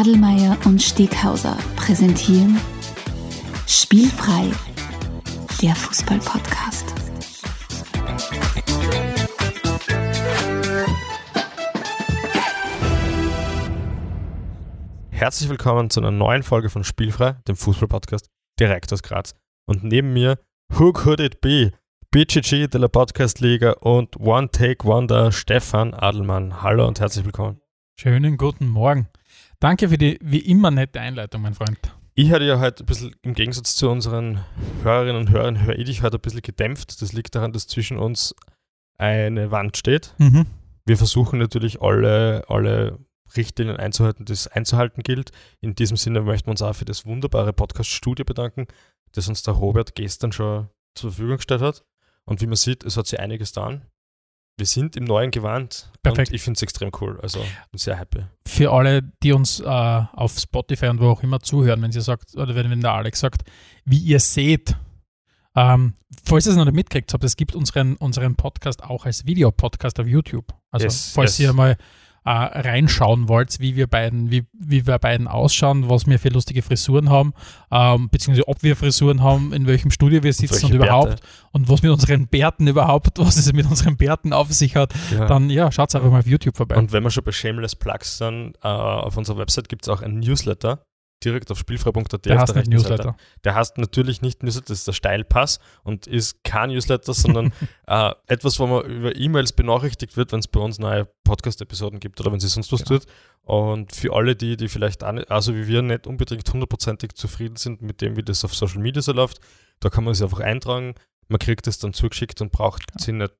Adelmeier und Steghauser präsentieren Spielfrei, der Fußball-Podcast. Herzlich willkommen zu einer neuen Folge von Spielfrei, dem Fußball-Podcast direkt aus Graz. Und neben mir, who could it be? BGG de la Podcast Liga und One Take Wonder Stefan Adelmann. Hallo und herzlich willkommen. Schönen guten Morgen. Danke für die wie immer nette Einleitung, mein Freund. Ich hatte ja heute ein bisschen im Gegensatz zu unseren Hörerinnen und Hörern, höre ich dich heute ein bisschen gedämpft. Das liegt daran, dass zwischen uns eine Wand steht. Mhm. Wir versuchen natürlich alle, alle Richtlinien einzuhalten, die es einzuhalten gilt. In diesem Sinne möchten wir uns auch für das wunderbare Podcast-Studio bedanken, das uns der Robert gestern schon zur Verfügung gestellt hat. Und wie man sieht, es hat sich einiges getan. Wir sind im neuen Gewand Perfekt. und ich finde es extrem cool. Also bin sehr happy. Für alle, die uns äh, auf Spotify und wo auch immer zuhören, wenn sie sagt, oder wenn, wenn der Alex sagt, wie ihr seht, ähm, falls ihr es noch nicht mitkriegt habt, es gibt unseren, unseren Podcast auch als Videopodcast auf YouTube. Also Yes, falls yes. ihr mal äh, reinschauen wollt, wie wir beiden, wie, wie wir beiden ausschauen, was wir für lustige Frisuren haben, ähm, beziehungsweise ob wir Frisuren haben, in welchem Studio wir sitzen und, welche überhaupt Bärte. und was mit unseren Bärten überhaupt, was es mit unseren Bärten auf sich hat, Ja. dann ja, schaut einfach mal auf YouTube vorbei. Und wenn wir schon bei Shameless Plugs sind, äh, auf unserer Website gibt es auch einen Newsletter, direkt auf spielfrei.at. der heißt nicht rechten Seite. Newsletter. Der heißt natürlich nicht Newsletter, das ist der Steilpass und ist kein Newsletter, sondern äh, etwas, wo man über E-Mails benachrichtigt wird, wenn es bei uns neue Podcast-Episoden gibt oder wenn sie sonst was Genau. tut. Und für alle die, die vielleicht, auch nicht, also wie wir, nicht unbedingt hundertprozentig zufrieden sind mit dem, wie das auf Social Media so läuft, da kann man sich einfach eintragen, man kriegt es dann zugeschickt und braucht sich nicht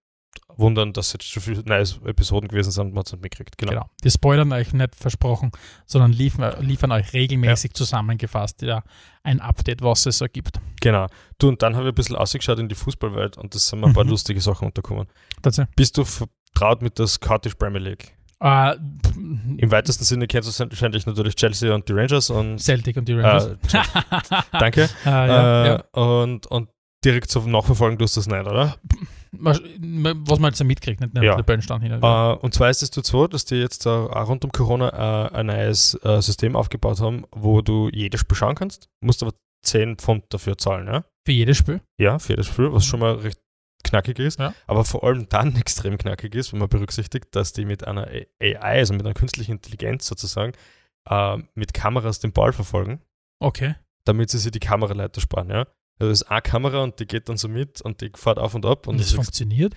wundern, dass jetzt schon viele neue Episoden gewesen sind und man es nicht mitkriegt. Genau. Genau. Die spoilern euch nicht versprochen, sondern liefern, liefern euch regelmäßig zusammengefasst ja, ein Update, was es so gibt. genau. Du, und dann habe ich ein bisschen ausgeschaut in die Fußballwelt und das sind mir ein paar Mhm. lustige Sachen untergekommen. Tatsächlich. Bist du vertraut mit der Scottish Premier League? Äh, Im weitesten Sinne kennst du wahrscheinlich natürlich Chelsea und die Rangers und Celtic und die Rangers. äh, danke. Ah, ja, äh, ja. Und, und direkt so nachverfolgen tust du das nicht, oder? Was man jetzt mitkriegt, nicht, nicht Ja. hin. und zwar ist es so, dass die jetzt auch rund um Corona äh, ein neues System aufgebaut haben, wo du jedes Spiel schauen kannst, musst aber 10 Pfund dafür zahlen, ja? Für jedes Spiel. Ja, für jedes Spiel, was schon mal recht knackig ist, Ja. aber vor allem dann extrem knackig ist, wenn man berücksichtigt, dass die mit einer AI, also mit einer künstlichen Intelligenz sozusagen, mit Kameras den Ball verfolgen, Okay. damit sie sich die Kameraleiter sparen, ja. Also das ist eine Kamera und die geht dann so mit und die fährt auf und ab und Und das funktioniert.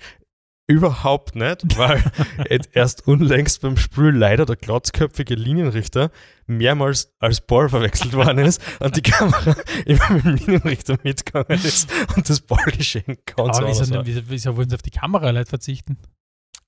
überhaupt nicht, weil erst unlängst beim Spiel leider der glatzköpfige Linienrichter mehrmals als Ball verwechselt worden ist und die Kamera immer mit dem Linienrichter mitgegangen ist und das Ballgeschehen ganz Aber anders wieso, wieso, wieso wollen sie auf die Kameraleute verzichten?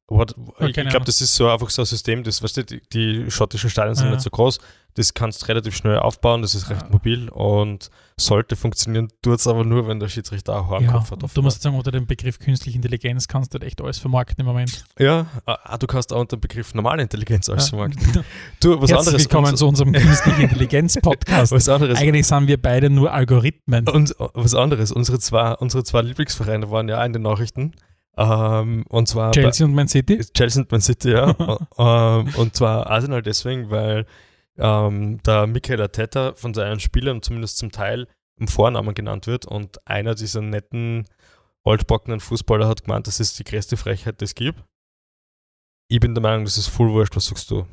What, Ja, ich glaube, das ist so einfach so ein System, das, weißt du, die, die schottischen Stadien sind Ja. nicht so groß, das kannst du relativ schnell aufbauen, das ist recht Ja. mobil und sollte funktionieren, tut es aber nur, wenn der Schiedsrichter auch einen Ja, Kopf hat. du musst sagen, unter dem Begriff künstliche Intelligenz kannst du halt echt alles vermarkten im Moment. ja, ah, du kannst auch unter dem Begriff normale Intelligenz alles vermarkten. Du, was Herzlich anderes. willkommen unser- zu unserem künstliche Intelligenz-Podcast. was anderes. Eigentlich sind wir beide nur Algorithmen. Und was anderes. Unsere zwei, unsere zwei Lieblingsvereine waren ja auch in den Nachrichten. Ähm, und zwar bei- Chelsea und Man City. Chelsea und Man City, ja. ähm, und zwar Arsenal deswegen, weil ähm, der Michael Arteta von seinen Spielern zumindest zum Teil im Vornamen genannt wird und einer dieser netten altbackenen Fußballer hat gemeint, das ist die größte Frechheit, die es gibt. Ich bin der Meinung, das ist voll wurscht, was sagst du?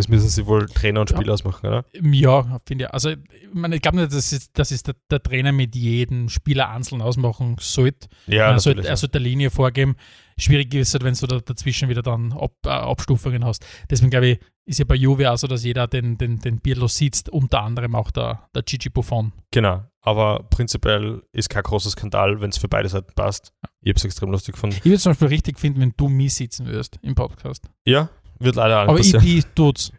Das müssen sie wohl Trainer und Ja. Spieler ausmachen, oder? Ja, finde ich. Also, ich, meine, ich glaube nicht, dass es, dass es der, der Trainer mit jedem Spieler einzeln ausmachen sollte. Ja, er, sollte er sollte eine Linie vorgeben. Schwierig ist halt, wenn du da dazwischen wieder dann Ab, äh, Abstufungen hast. Deswegen glaube ich, ist ja bei Juve auch so, dass jeder den, den, den Pirlo sitzt, unter anderem auch der, der Gigi Buffon. Genau, aber prinzipiell ist kein großer Skandal, wenn es für beide Seiten passt. Ich habe es extrem lustig gefunden. Ich würde es zum Beispiel richtig finden, wenn du mich sitzen würdest im Podcast. Ja, wird leider auch Aber passieren. ich tut's.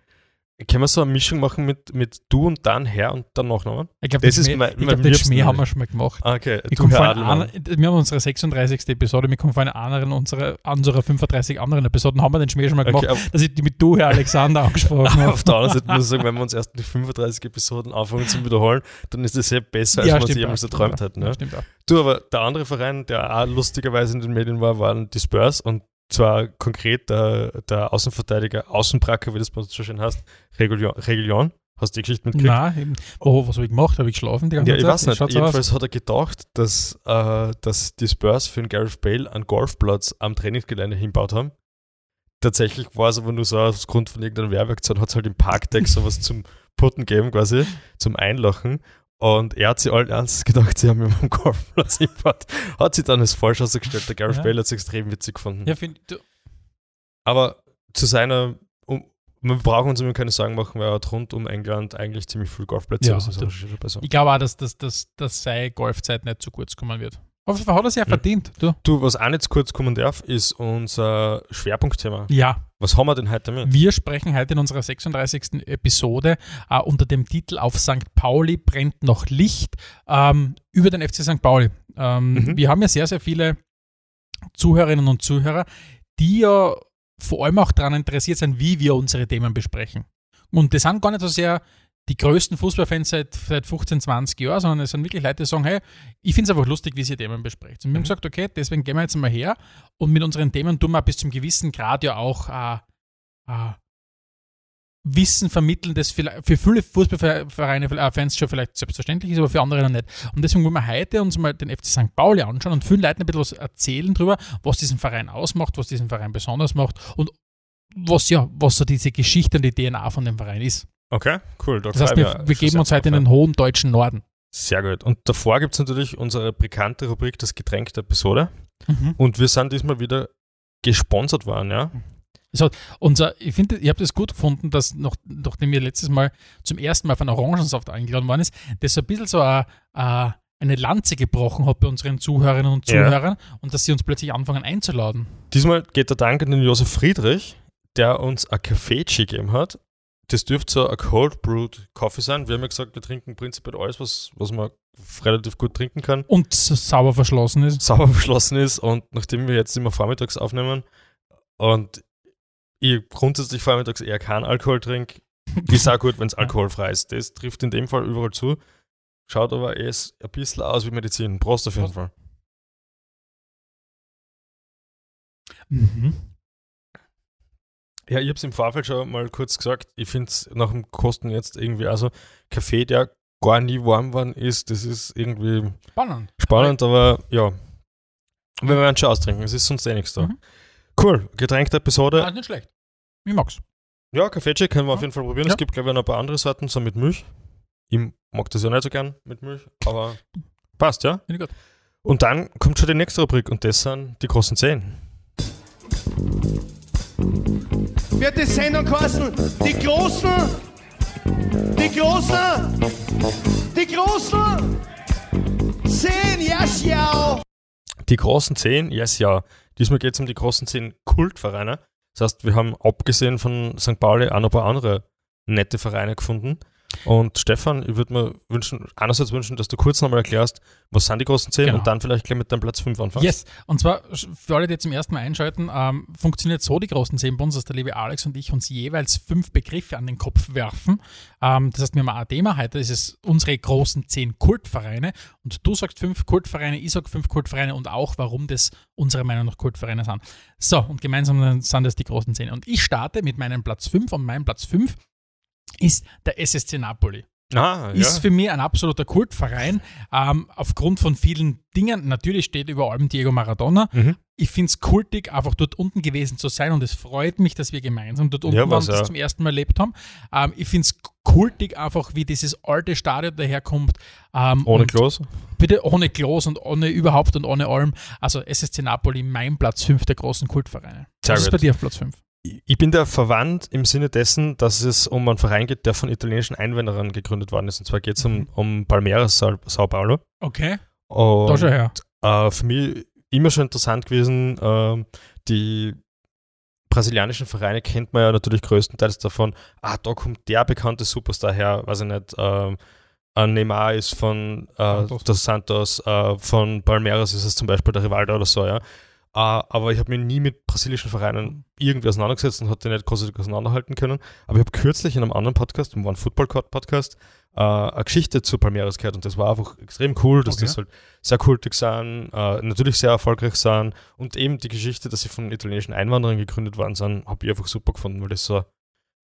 Können wir so eine Mischung machen mit, mit du und dann Herr und dann Nachnamen? Ich glaube, Das ist mein- ich mein glaub, den Schmäh haben wir schon mal gemacht. Ah, Okay, Ich du Herr einer, wir haben unsere 36. Episode, wir kommen von einer anderen unserer, unserer 35 anderen Episoden, haben wir den Schmäh schon mal gemacht, Okay, dass ich die mit du, Herr Alexander, angesprochen habe. auf der anderen Seite muss ich sagen, wenn wir uns erst die 35 Episoden anfangen zu wiederholen, dann ist das sehr besser, als Ja, man sich jemals erträumt hat. Ja, Ne? stimmt auch. Du, aber der andere Verein, der auch lustigerweise in den Medien war, waren die Spurs und zwar konkret der, der Außenverteidiger, Außenbracker, wie das bei uns so schön heißt, Regulion. Regulion. Hast du die Geschichte mitgekriegt? Nein, eben. Oh, was habe ich gemacht? Habe ich geschlafen die ganze Ja, ich Zeit? weiß nicht. Jedenfalls aus? hat er gedacht, dass, äh, dass die Spurs für den Gareth Bale einen Golfplatz am Trainingsgelände hinbaut haben. Tatsächlich war es aber nur so aufgrund von irgendeiner Werbeaktion, hat es halt im Parkdeck sowas zum Putten gegeben, quasi, zum Einlachen. Und er hat sich allen Ernstes gedacht, sie haben ihm einen Golfplatz hingebaut. Hat sich dann als falsch ausgestellt. Der Gareth Ja. Bale hat es extrem witzig gefunden. Ja, find, du, Aber zu seiner, um, wir brauchen uns immer keine Sorgen machen, weil er hat rund um England eigentlich ziemlich viel Golfplätze. Ja, also das das- ich glaube auch, dass, dass, dass, dass seine Golfzeit nicht zu kurz kommen wird. Fall hat er es ja verdient. Du? Du, was auch nicht zu kurz kommen darf, ist unser Schwerpunktthema. Ja, Was haben wir denn heute mit? wir sprechen heute in unserer 36. Episode äh, unter dem Titel Auf St. Pauli brennt noch Licht ähm, über den FC St. Pauli. Ähm, Mhm. Wir haben ja sehr, sehr viele Zuhörerinnen und Zuhörer, die ja vor allem auch daran interessiert sind, wie wir unsere Themen besprechen. Und das sind gar nicht so sehr die größten Fußballfans seit, seit 15, 20 Jahren, sondern es sind wirklich Leute, die sagen, hey, ich finde es einfach lustig, wie sie Themen besprecht. Und wir haben Mhm. gesagt, okay, deswegen gehen wir jetzt mal her und mit unseren Themen tun wir bis zum gewissen Grad ja auch äh, äh, Wissen vermitteln, das für viele Fußballvereine, äh, Fans schon vielleicht selbstverständlich ist, aber für andere noch nicht. Und deswegen wollen wir heute uns mal den FC St. Pauli anschauen und vielen Leuten ein bisschen was erzählen darüber, was diesen Verein ausmacht, was diesen Verein besonders macht und was ja, was so diese Geschichte und die DNA von dem Verein ist. Okay, cool. Da Das heißt, wir, geben uns heute in den hohen deutschen Norden. ja. Sehr gut. Und davor gibt es natürlich unsere bekannte Rubrik, das Getränk der Episode. Mhm. Und wir sind diesmal wieder gesponsert worden, ja? Unser, ich finde, ich habe das gut gefunden, dass noch, nachdem wir letztes Mal zum ersten Mal von Orangensaft eingeladen worden ist, das so ein bisschen so a, a, eine Lanze gebrochen hat bei unseren Zuhörerinnen und Ja. Zuhörern und dass sie uns plötzlich anfangen einzuladen. Diesmal geht der Dank an den Josef Friedrich, der uns ein Kaffeetschi gegeben hat. Das dürfte so ein Cold Brewed Coffee sein. Wir haben ja gesagt, wir trinken prinzipiell alles, was, was man relativ gut trinken kann. Und sauber verschlossen ist. sauber beschlossen ist und nachdem wir jetzt immer vormittags aufnehmen und ich grundsätzlich vormittags eher keinen Alkohol trinke, ist auch gut, wenn es alkoholfrei ist. Das trifft in dem Fall überall zu. Schaut aber eh ein bisschen aus wie Medizin. Prost auf jeden. Fall. Mhm. Ja, ich habe es im Vorfeld schon mal kurz gesagt. Ich finde es nach dem Kosten jetzt irgendwie, also Kaffee, der gar nie warm worden ist, das ist irgendwie Spannend. spannend, aber ja. Wir werden schon austrinken, es ist sonst eh nichts da. Mhm. Cool, Getränk der Episode. Ah, nicht schlecht. Ich mag's. Ja, Kaffeetschee können wir auf Ja. jeden Fall probieren. Ja. Es gibt, glaube ich, noch ein paar andere Sorten, so mit Milch. Ich mag das ja nicht so gern mit Milch, aber passt, ja. Finde ich gut. Und dann kommt schon die nächste Rubrik und das sind die großen Zehn. Wird die Sendung kosten. Die Großen, die Großen, die Großen. Zehn, ja, schau. Die großen Zehn, yes, ja. Diesmal geht es um die großen Zehn Kultvereine. Das heißt, wir haben abgesehen von St. Pauli auch noch ein paar andere nette Vereine gefunden. Und Stefan, ich würde mir wünschen, einerseits wünschen, dass du kurz nochmal erklärst, was sind die großen Zehn Genau. und dann vielleicht gleich mit deinem Platz 5 anfängst. Yes, und zwar für alle, die zum ersten Mal einschalten, ähm, funktioniert so die großen zehn bei uns, dass der liebe Alex und ich uns jeweils fünf Begriffe an den Kopf werfen. Ähm, das heißt, wir haben ein Thema heute, das ist unsere großen zehn Kultvereine. Und du sagst fünf Kultvereine, ich sag fünf Kultvereine und auch, warum das unserer Meinung nach Kultvereine sind. So, und gemeinsam sind das die großen zehn. Und ich starte mit meinem Platz fünf und mein Platz fünf ist der SSC Napoli Ah, ja. ist für mich ein absoluter Kultverein. Ähm, aufgrund von vielen Dingen. Natürlich steht über allem Diego Maradona. Mhm. Ich finde es kultig, einfach dort unten gewesen zu sein und es freut mich, dass wir gemeinsam dort unten Ja, waren und das ja. zum ersten Mal erlebt haben. Ähm, ich finde es kultig, einfach wie dieses alte Stadion daherkommt. Ähm, Ohne Klos. Bitte ohne Klos und ohne überhaupt und ohne allem. Also SSC Napoli, mein Platz 5 der großen Kultvereine. Sehr Was ist bei dir auf Platz 5? Ich bin da verwandt im Sinne dessen, dass es um einen Verein geht, der von italienischen Einwanderern gegründet worden ist. Und zwar geht es um, um Palmeiras Sao, Paulo. Okay, Und da schon her. äh, für mich immer schon interessant gewesen, ähm, die brasilianischen Vereine kennt man ja natürlich größtenteils davon, ah, da kommt der bekannte Superstar her, weiß ich nicht, ähm, ein Neymar ist von äh, Santos. Dos Santos, äh, von Palmeiras ist es zum Beispiel der Rivaldo oder so, ja. Uh, aber ich habe mich nie mit brasilischen Vereinen irgendwie auseinandergesetzt und hatte nicht großartig auseinanderhalten können. Aber ich habe kürzlich in einem anderen Podcast, im One Football Podcast, uh, eine Geschichte zu Palmeiras gehört und das war einfach extrem cool, dass Okay. das halt sehr kultig sind, uh, natürlich sehr erfolgreich sind und eben die Geschichte, dass sie von italienischen Einwanderern gegründet worden sind, habe ich einfach super gefunden, weil das so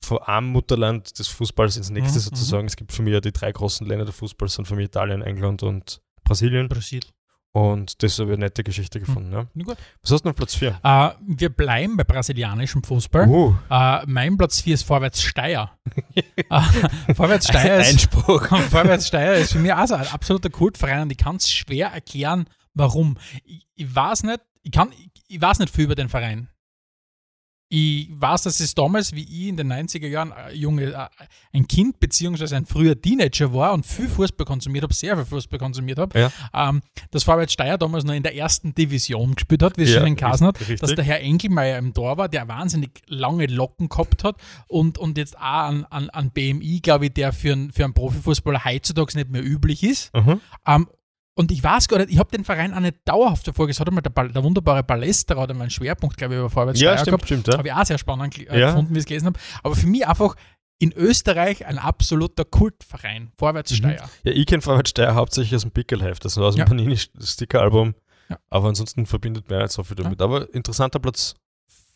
von einem Mutterland des Fußballs ins nächste Mhm, sozusagen. Es gibt für mich ja die drei großen Länder der Fußballs, sind für mich Italien, England und Brasilien. Brasil. Und das habe ich eine nette Geschichte gefunden. Ja. Ich gut. Was hast du noch auf Platz 4? Äh, wir bleiben bei brasilianischem Fußball. Uh, Äh, mein Platz 4 ist Vorwärts Steyr. äh, Vorwärts Steyr ist, Einspruch. Vorwärts Steyr ist für mich auch so ein absoluter Kultverein und ich kann es schwer erklären, warum. Ich, ich weiß nicht, ich kann, ich, ich weiß nicht viel über den Verein. Ich weiß, dass es damals, wie ich in den 90er Jahren äh, Junge, äh, ein Kind beziehungsweise ein früher Teenager war und viel Fußball konsumiert habe, sehr viel Fußball konsumiert habe, Ja. ähm, dass Vorwärts Steyr damals noch in der ersten Division gespielt hat, wie es Ja, schon in Kasen hat, richtig. dass der Herr Engelmeier im Tor war, der wahnsinnig lange Locken gehabt hat und, und jetzt auch an, an, an BMI, glaube ich, der für, einen- für einen Profifußballer heutzutage nicht mehr üblich ist. Mhm. Ähm, und ich weiß gar nicht, ich habe den Verein auch nicht dauerhaft verfolgt. Es hat einmal der, der wunderbare Ballesterer oder mein Schwerpunkt, glaube ich, über Vorwärts Ja, stimmt, gehabt. stimmt. Ja. Habe ich auch sehr spannend äh, Ja. gefunden, wie ich es gelesen habe. Aber für mich einfach in Österreich ein absoluter Kultverein. Vorwärts Mhm. Ja, ich kenne Vorwärts Steyr hauptsächlich aus dem Pickelheft, also aus dem Ja. Panini-Sticker-Album. Ja. Aber ansonsten verbindet mir nicht so viel damit. Aber interessanter Platz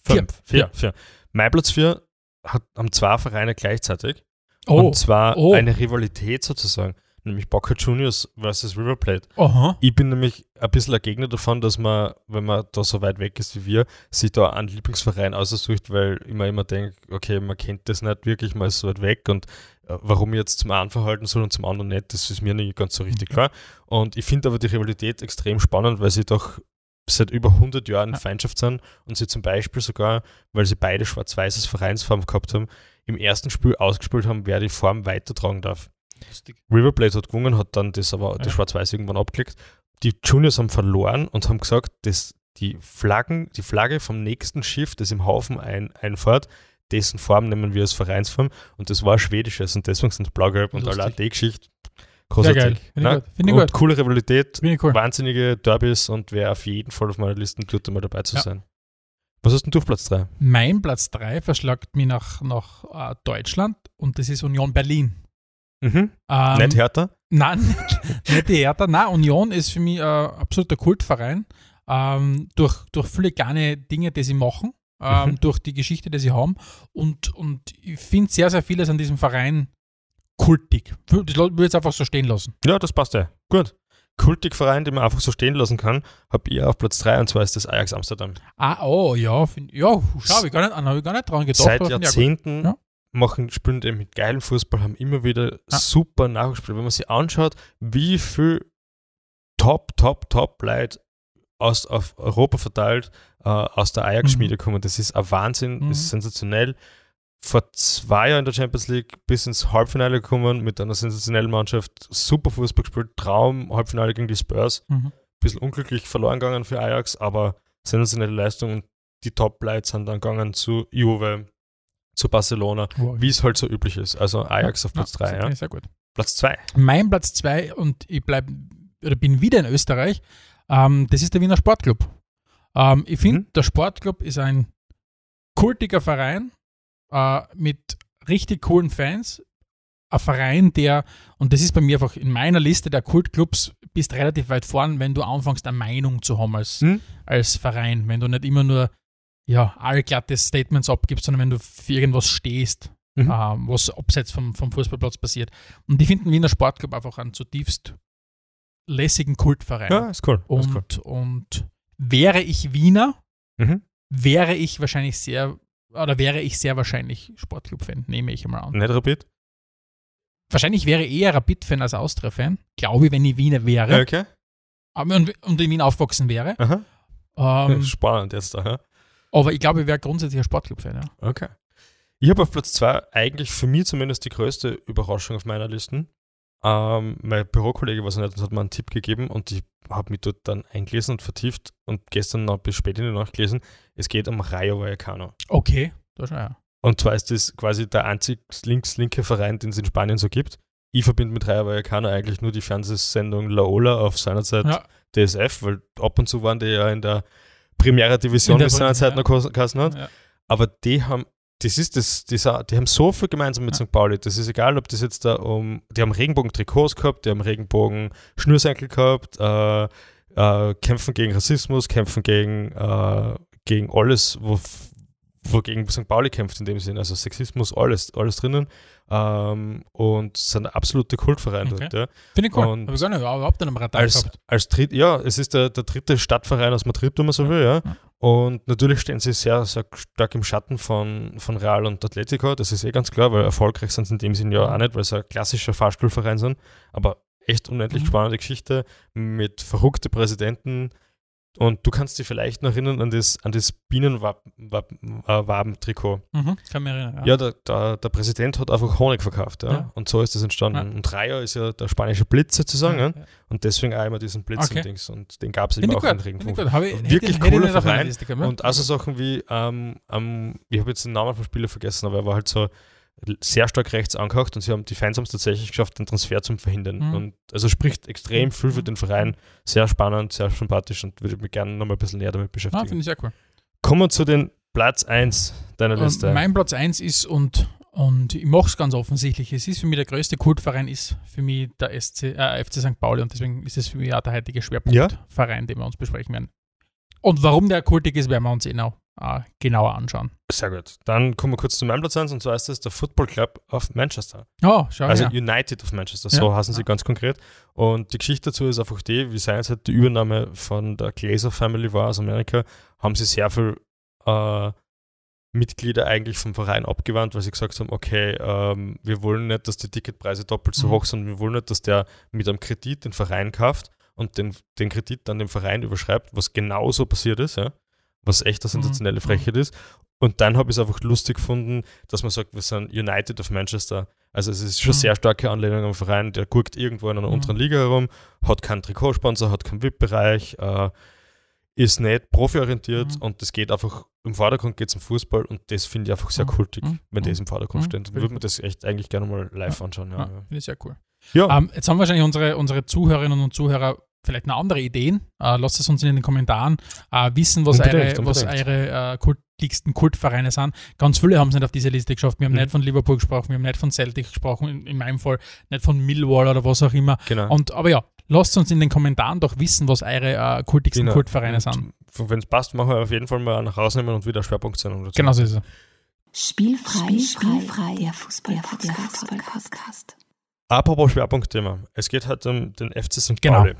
Vier. 5. 4. 4. Mein Platz 4 hat, haben zwei Vereine gleichzeitig. Oh, Und zwar Oh. eine Rivalität sozusagen. Nämlich Boca Juniors versus River Plate. aha. Ich bin nämlich ein bisschen ein Gegner davon, dass man, wenn man da so weit weg ist wie wir, sich da einen Lieblingsverein aussucht, weil ich mir immer denke, okay, man kennt das nicht wirklich, man ist so weit weg und äh, warum ich jetzt zum einen verhalten soll und zum anderen nicht, das ist mir nicht ganz so richtig klar. Und ich finde aber die Rivalität extrem spannend, weil sie doch seit über 100 Jahren Ja. Feindschaft sind und sie zum Beispiel sogar, weil sie beide schwarz-weißes Vereinsfarben gehabt haben, im ersten Spiel ausgespielt haben, wer die Form weitertragen darf. Lustig. River Plate hat gewonnen, hat dann das aber das Ja. Schwarz-Weiß irgendwann abgelegt. Die Juniors haben verloren und haben gesagt, dass die Flaggen, die Flagge vom nächsten Schiff, das im Haufen ein, einfahrt, dessen Form nehmen wir als Vereinsform und das war schwedisches und deswegen sind es blau-gelb und Lustig. allein die Geschichte Sehr großartig. geil. Finde ich gut. Finde ich und gut. coole Rivalität, ich cool. wahnsinnige Derbys und wäre auf jeden Fall auf meiner Liste dort mal dabei zu Ja. sein. Was hast denn du auf Platz 3? Mein Platz 3 verschlagt mich nach, nach äh, Deutschland und das ist Union Berlin. Mhm. Ähm, Nicht härter? Nein, nicht, die Hertha. Nein, Union ist für mich ein absoluter Kultverein. Ähm, durch, durch viele kleine Dinge, die sie machen, ähm, Mhm. durch die Geschichte, die sie haben. Und, und ich finde sehr, sehr vieles an diesem Verein kultig. Das würde ich jetzt einfach so stehen lassen. Ja, das passt ja. Gut. Kultigverein, den man einfach so stehen lassen kann, habe ich auf Platz 3 und zwar ist das Ajax Amsterdam. Ah, oh, ja. Find, ja, schau, hab ich gar nicht, hab ich gar nicht dran gedacht. Seit. Jahrzehnten Ja. Machen, spielen die mit geilem Fußball, haben immer wieder Ja. super Nachwuchsspieler. Wenn man sich anschaut, wie viel Top, Top, Top Leute aus, auf Europa verteilt äh, aus der Ajax-Schmiede kommen, das ist ein Wahnsinn, Mhm. ist sensationell. Vor zwei Jahren in der Champions League bis ins Halbfinale gekommen mit einer sensationellen Mannschaft, super Fußball gespielt, Traum, Halbfinale gegen die Spurs. Mhm. bisschen unglücklich verloren gegangen für Ajax, aber sensationelle Leistung und die Top-Lights sind dann gegangen zu Juve, zu Barcelona, Wow. wie es halt so üblich ist. Also Ajax auf Ja, Platz das 3, finde ja. ich Sehr gut. Platz 2. Mein Platz 2 und ich bleib, oder bin wieder in Österreich, ähm, das ist der Wiener Sportclub. Ähm, ich finde, Mhm. der Sportclub ist ein kultiger Verein äh, mit richtig coolen Fans. Ein Verein, der, und das ist bei mir einfach in meiner Liste der Kultclubs, bist relativ weit vorn, wenn du anfängst, eine Meinung zu haben als, Mhm. als Verein. Wenn du nicht immer nur ja, allglatte Statements abgibst, sondern wenn du für irgendwas stehst, Mhm. ähm, was abseits vom, vom Fußballplatz passiert. Und ich finde den Wiener Sportclub einfach einen zutiefst lässigen Kultverein. Ja, ist cool. ist cool. und, und wäre ich Wiener, Mhm. wäre ich wahrscheinlich sehr, oder wäre ich sehr wahrscheinlich Sportclub-Fan, nehme ich mal an. Nicht Rapid? Wahrscheinlich wäre ich eher Rapid-Fan als Austria-Fan, glaube ich, wenn ich Wiener wäre Okay. und, und in Wien aufgewachsen wäre. Aha. Ähm, Spannend jetzt da. Ja? Aber ich glaube, ich wäre grundsätzlich ein Sportclub-Fan. Ja. Okay. Ich habe auf Platz 2 eigentlich für mich zumindest die größte Überraschung auf meiner Liste. Ähm, mein Bürokollege was nicht und hat mir einen Tipp gegeben und ich habe mich dort dann eingelesen und vertieft und gestern noch bis spät in die Nacht gelesen. Es geht um Rayo Vallecano. Okay, da schon, ja. Und zwar ist das quasi der einzig links-linke Verein, den es in Spanien so gibt. Ich verbinde mit Rayo Vallecano eigentlich nur die Fernsehsendung La Ola auf seiner Zeit ja. DSF, weil ab und zu waren die ja in der Primera Division, wie es seinerzeit ja. noch geheißen- hat. Ja. Aber die haben, das ist das, dieser, die haben so viel gemeinsam mit Ja. St. Pauli. Das ist egal, ob das jetzt da um, die haben Regenbogen-Trikots gehabt, die haben Regenbogen-Schnürsenkel gehabt, äh, äh, kämpfen gegen Rassismus, kämpfen gegen, äh, gegen alles, wo, wogegen St. Pauli kämpft in dem Sinn. Also Sexismus, alles, alles drinnen. Ähm, und sind ein absoluter Kultverein Okay. dort. Ja. Finde ich cool. Und Habe ich gar nicht überhaupt am Radar Als, gehabt. als dritt, ja, es ist der, der dritte Stadtverein aus Madrid, wenn man so will, ja. Ja. Und natürlich stehen sie sehr, sehr stark im Schatten von, von Real und Atletico, das ist eh ganz klar, weil erfolgreich sind sie in dem Sinn ja auch nicht, weil sie ein klassischer Fahrstuhlverein sind. Aber echt unendlich Mhm. spannende Geschichte mit verrückten Präsidenten. Und du kannst dich vielleicht noch erinnern an das, an das Bienenwaben-Trikot. Mhm, kann mich erinnern. Ja, der, der, der Präsident hat einfach Honig verkauft, ja. Ja. Und so ist das entstanden. Ja. Und Rayo ist ja der spanische Blitz sozusagen, ja. ja. Und deswegen auch immer diesen Blitz Okay. und Dings. Und den gab es ich auch in Regenbogen. Wirklich hätte, hätte cooler meiner Verein. Liste ja. Und also Sachen wie, ähm, ähm, ich habe jetzt den Namen vom Spieler vergessen, aber er war halt so sehr stark rechts angehaucht und sie haben, die Fans haben es tatsächlich geschafft, den Transfer zu verhindern. Mhm. Und also spricht extrem Mhm. viel für den Verein. Sehr spannend, sehr sympathisch und würde mich gerne nochmal ein bisschen näher damit Ah, beschäftigen. finde ich sehr cool. Kommen wir zu den Platz 1 deiner Liste. Ähm, mein Platz 1 ist, und, und ich mache es ganz offensichtlich, es ist für mich der größte Kultverein, ist für mich der SC, äh, FC St. Pauli und deswegen ist es für mich auch der heutige Schwerpunktverein, den wir uns besprechen werden. Und warum der kultig ist, werden wir uns eh noch äh, genauer anschauen. Sehr gut. Dann kommen wir kurz zu meinem Platz 1 und zwar ist das der Football Club of Manchester. Oh, schau Also her. United of Manchester, so Ja. heißen sie ganz konkret. Und die Geschichte dazu ist einfach die, wie seinerzeit die Übernahme von der Glazer Family war aus Amerika, haben sie sehr viel äh, Mitglieder eigentlich vom Verein abgewandt, weil sie gesagt haben, okay, ähm, wir wollen nicht, dass die Ticketpreise doppelt so Mhm. hoch sind, wir wollen nicht, dass der mit einem Kredit den Verein kauft und den, den Kredit dann dem Verein überschreibt, was genauso passiert ist, ja, was echt eine Mhm. sensationelle Frechheit ist. Und dann habe ich es einfach lustig gefunden, dass man sagt, wir sind United of Manchester. Also es ist schon Mhm. sehr starke Anlehnung am Verein, der guckt irgendwo in einer Mhm. unteren Liga herum, hat keinen Trikotsponsor, hat keinen VIP-Bereich, äh, ist nicht profiorientiert Mhm. und das geht einfach, im Vordergrund geht es um Fußball und das finde ich einfach sehr Mhm. kultig, Mhm. wenn Mhm. das im Vordergrund Mhm. steht. Dann würde man das echt eigentlich gerne mal live anschauen. Ja, Ja, ja. finde ich sehr cool. ja. Ähm, jetzt haben wahrscheinlich unsere, unsere Zuhörerinnen und Zuhörer vielleicht noch andere Ideen. Äh, lasst es uns in den Kommentaren äh, wissen, was Unbedingt, eure, was unbedingt. eure äh, kultigsten Kultvereine sind. Ganz viele haben es nicht auf diese Liste geschafft. Wir haben Mhm. nicht von Liverpool gesprochen, wir haben nicht von Celtic gesprochen, in, in meinem Fall nicht von Millwall oder was auch immer. genau. Und, aber ja, lasst uns in den Kommentaren doch wissen, was eure äh, kultigsten Genau. Kultvereine Und sind. Wenn es passt, machen wir auf jeden Fall mal nach rausnehmen und wieder Schwerpunktsendung dazu. Genau so ist es. Spielfrei, Spielfrei, der Fußball-Podcast. Apropos Schwerpunktthema. Es geht heute um den FC St. Genau. Pauli.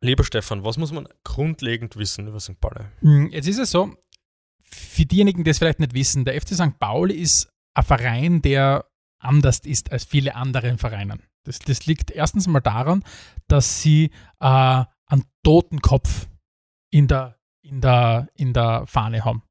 Lieber Stefan, was muss man grundlegend wissen über St. Pauli? Hm, Jetzt ist es so, für diejenigen, die es vielleicht nicht wissen, der FC St. Pauli ist ein Verein, der anders ist als viele andere Vereine. Das, das liegt erstens mal daran, dass sie äh, einen toten Kopf in der, in der, in der Fahne haben.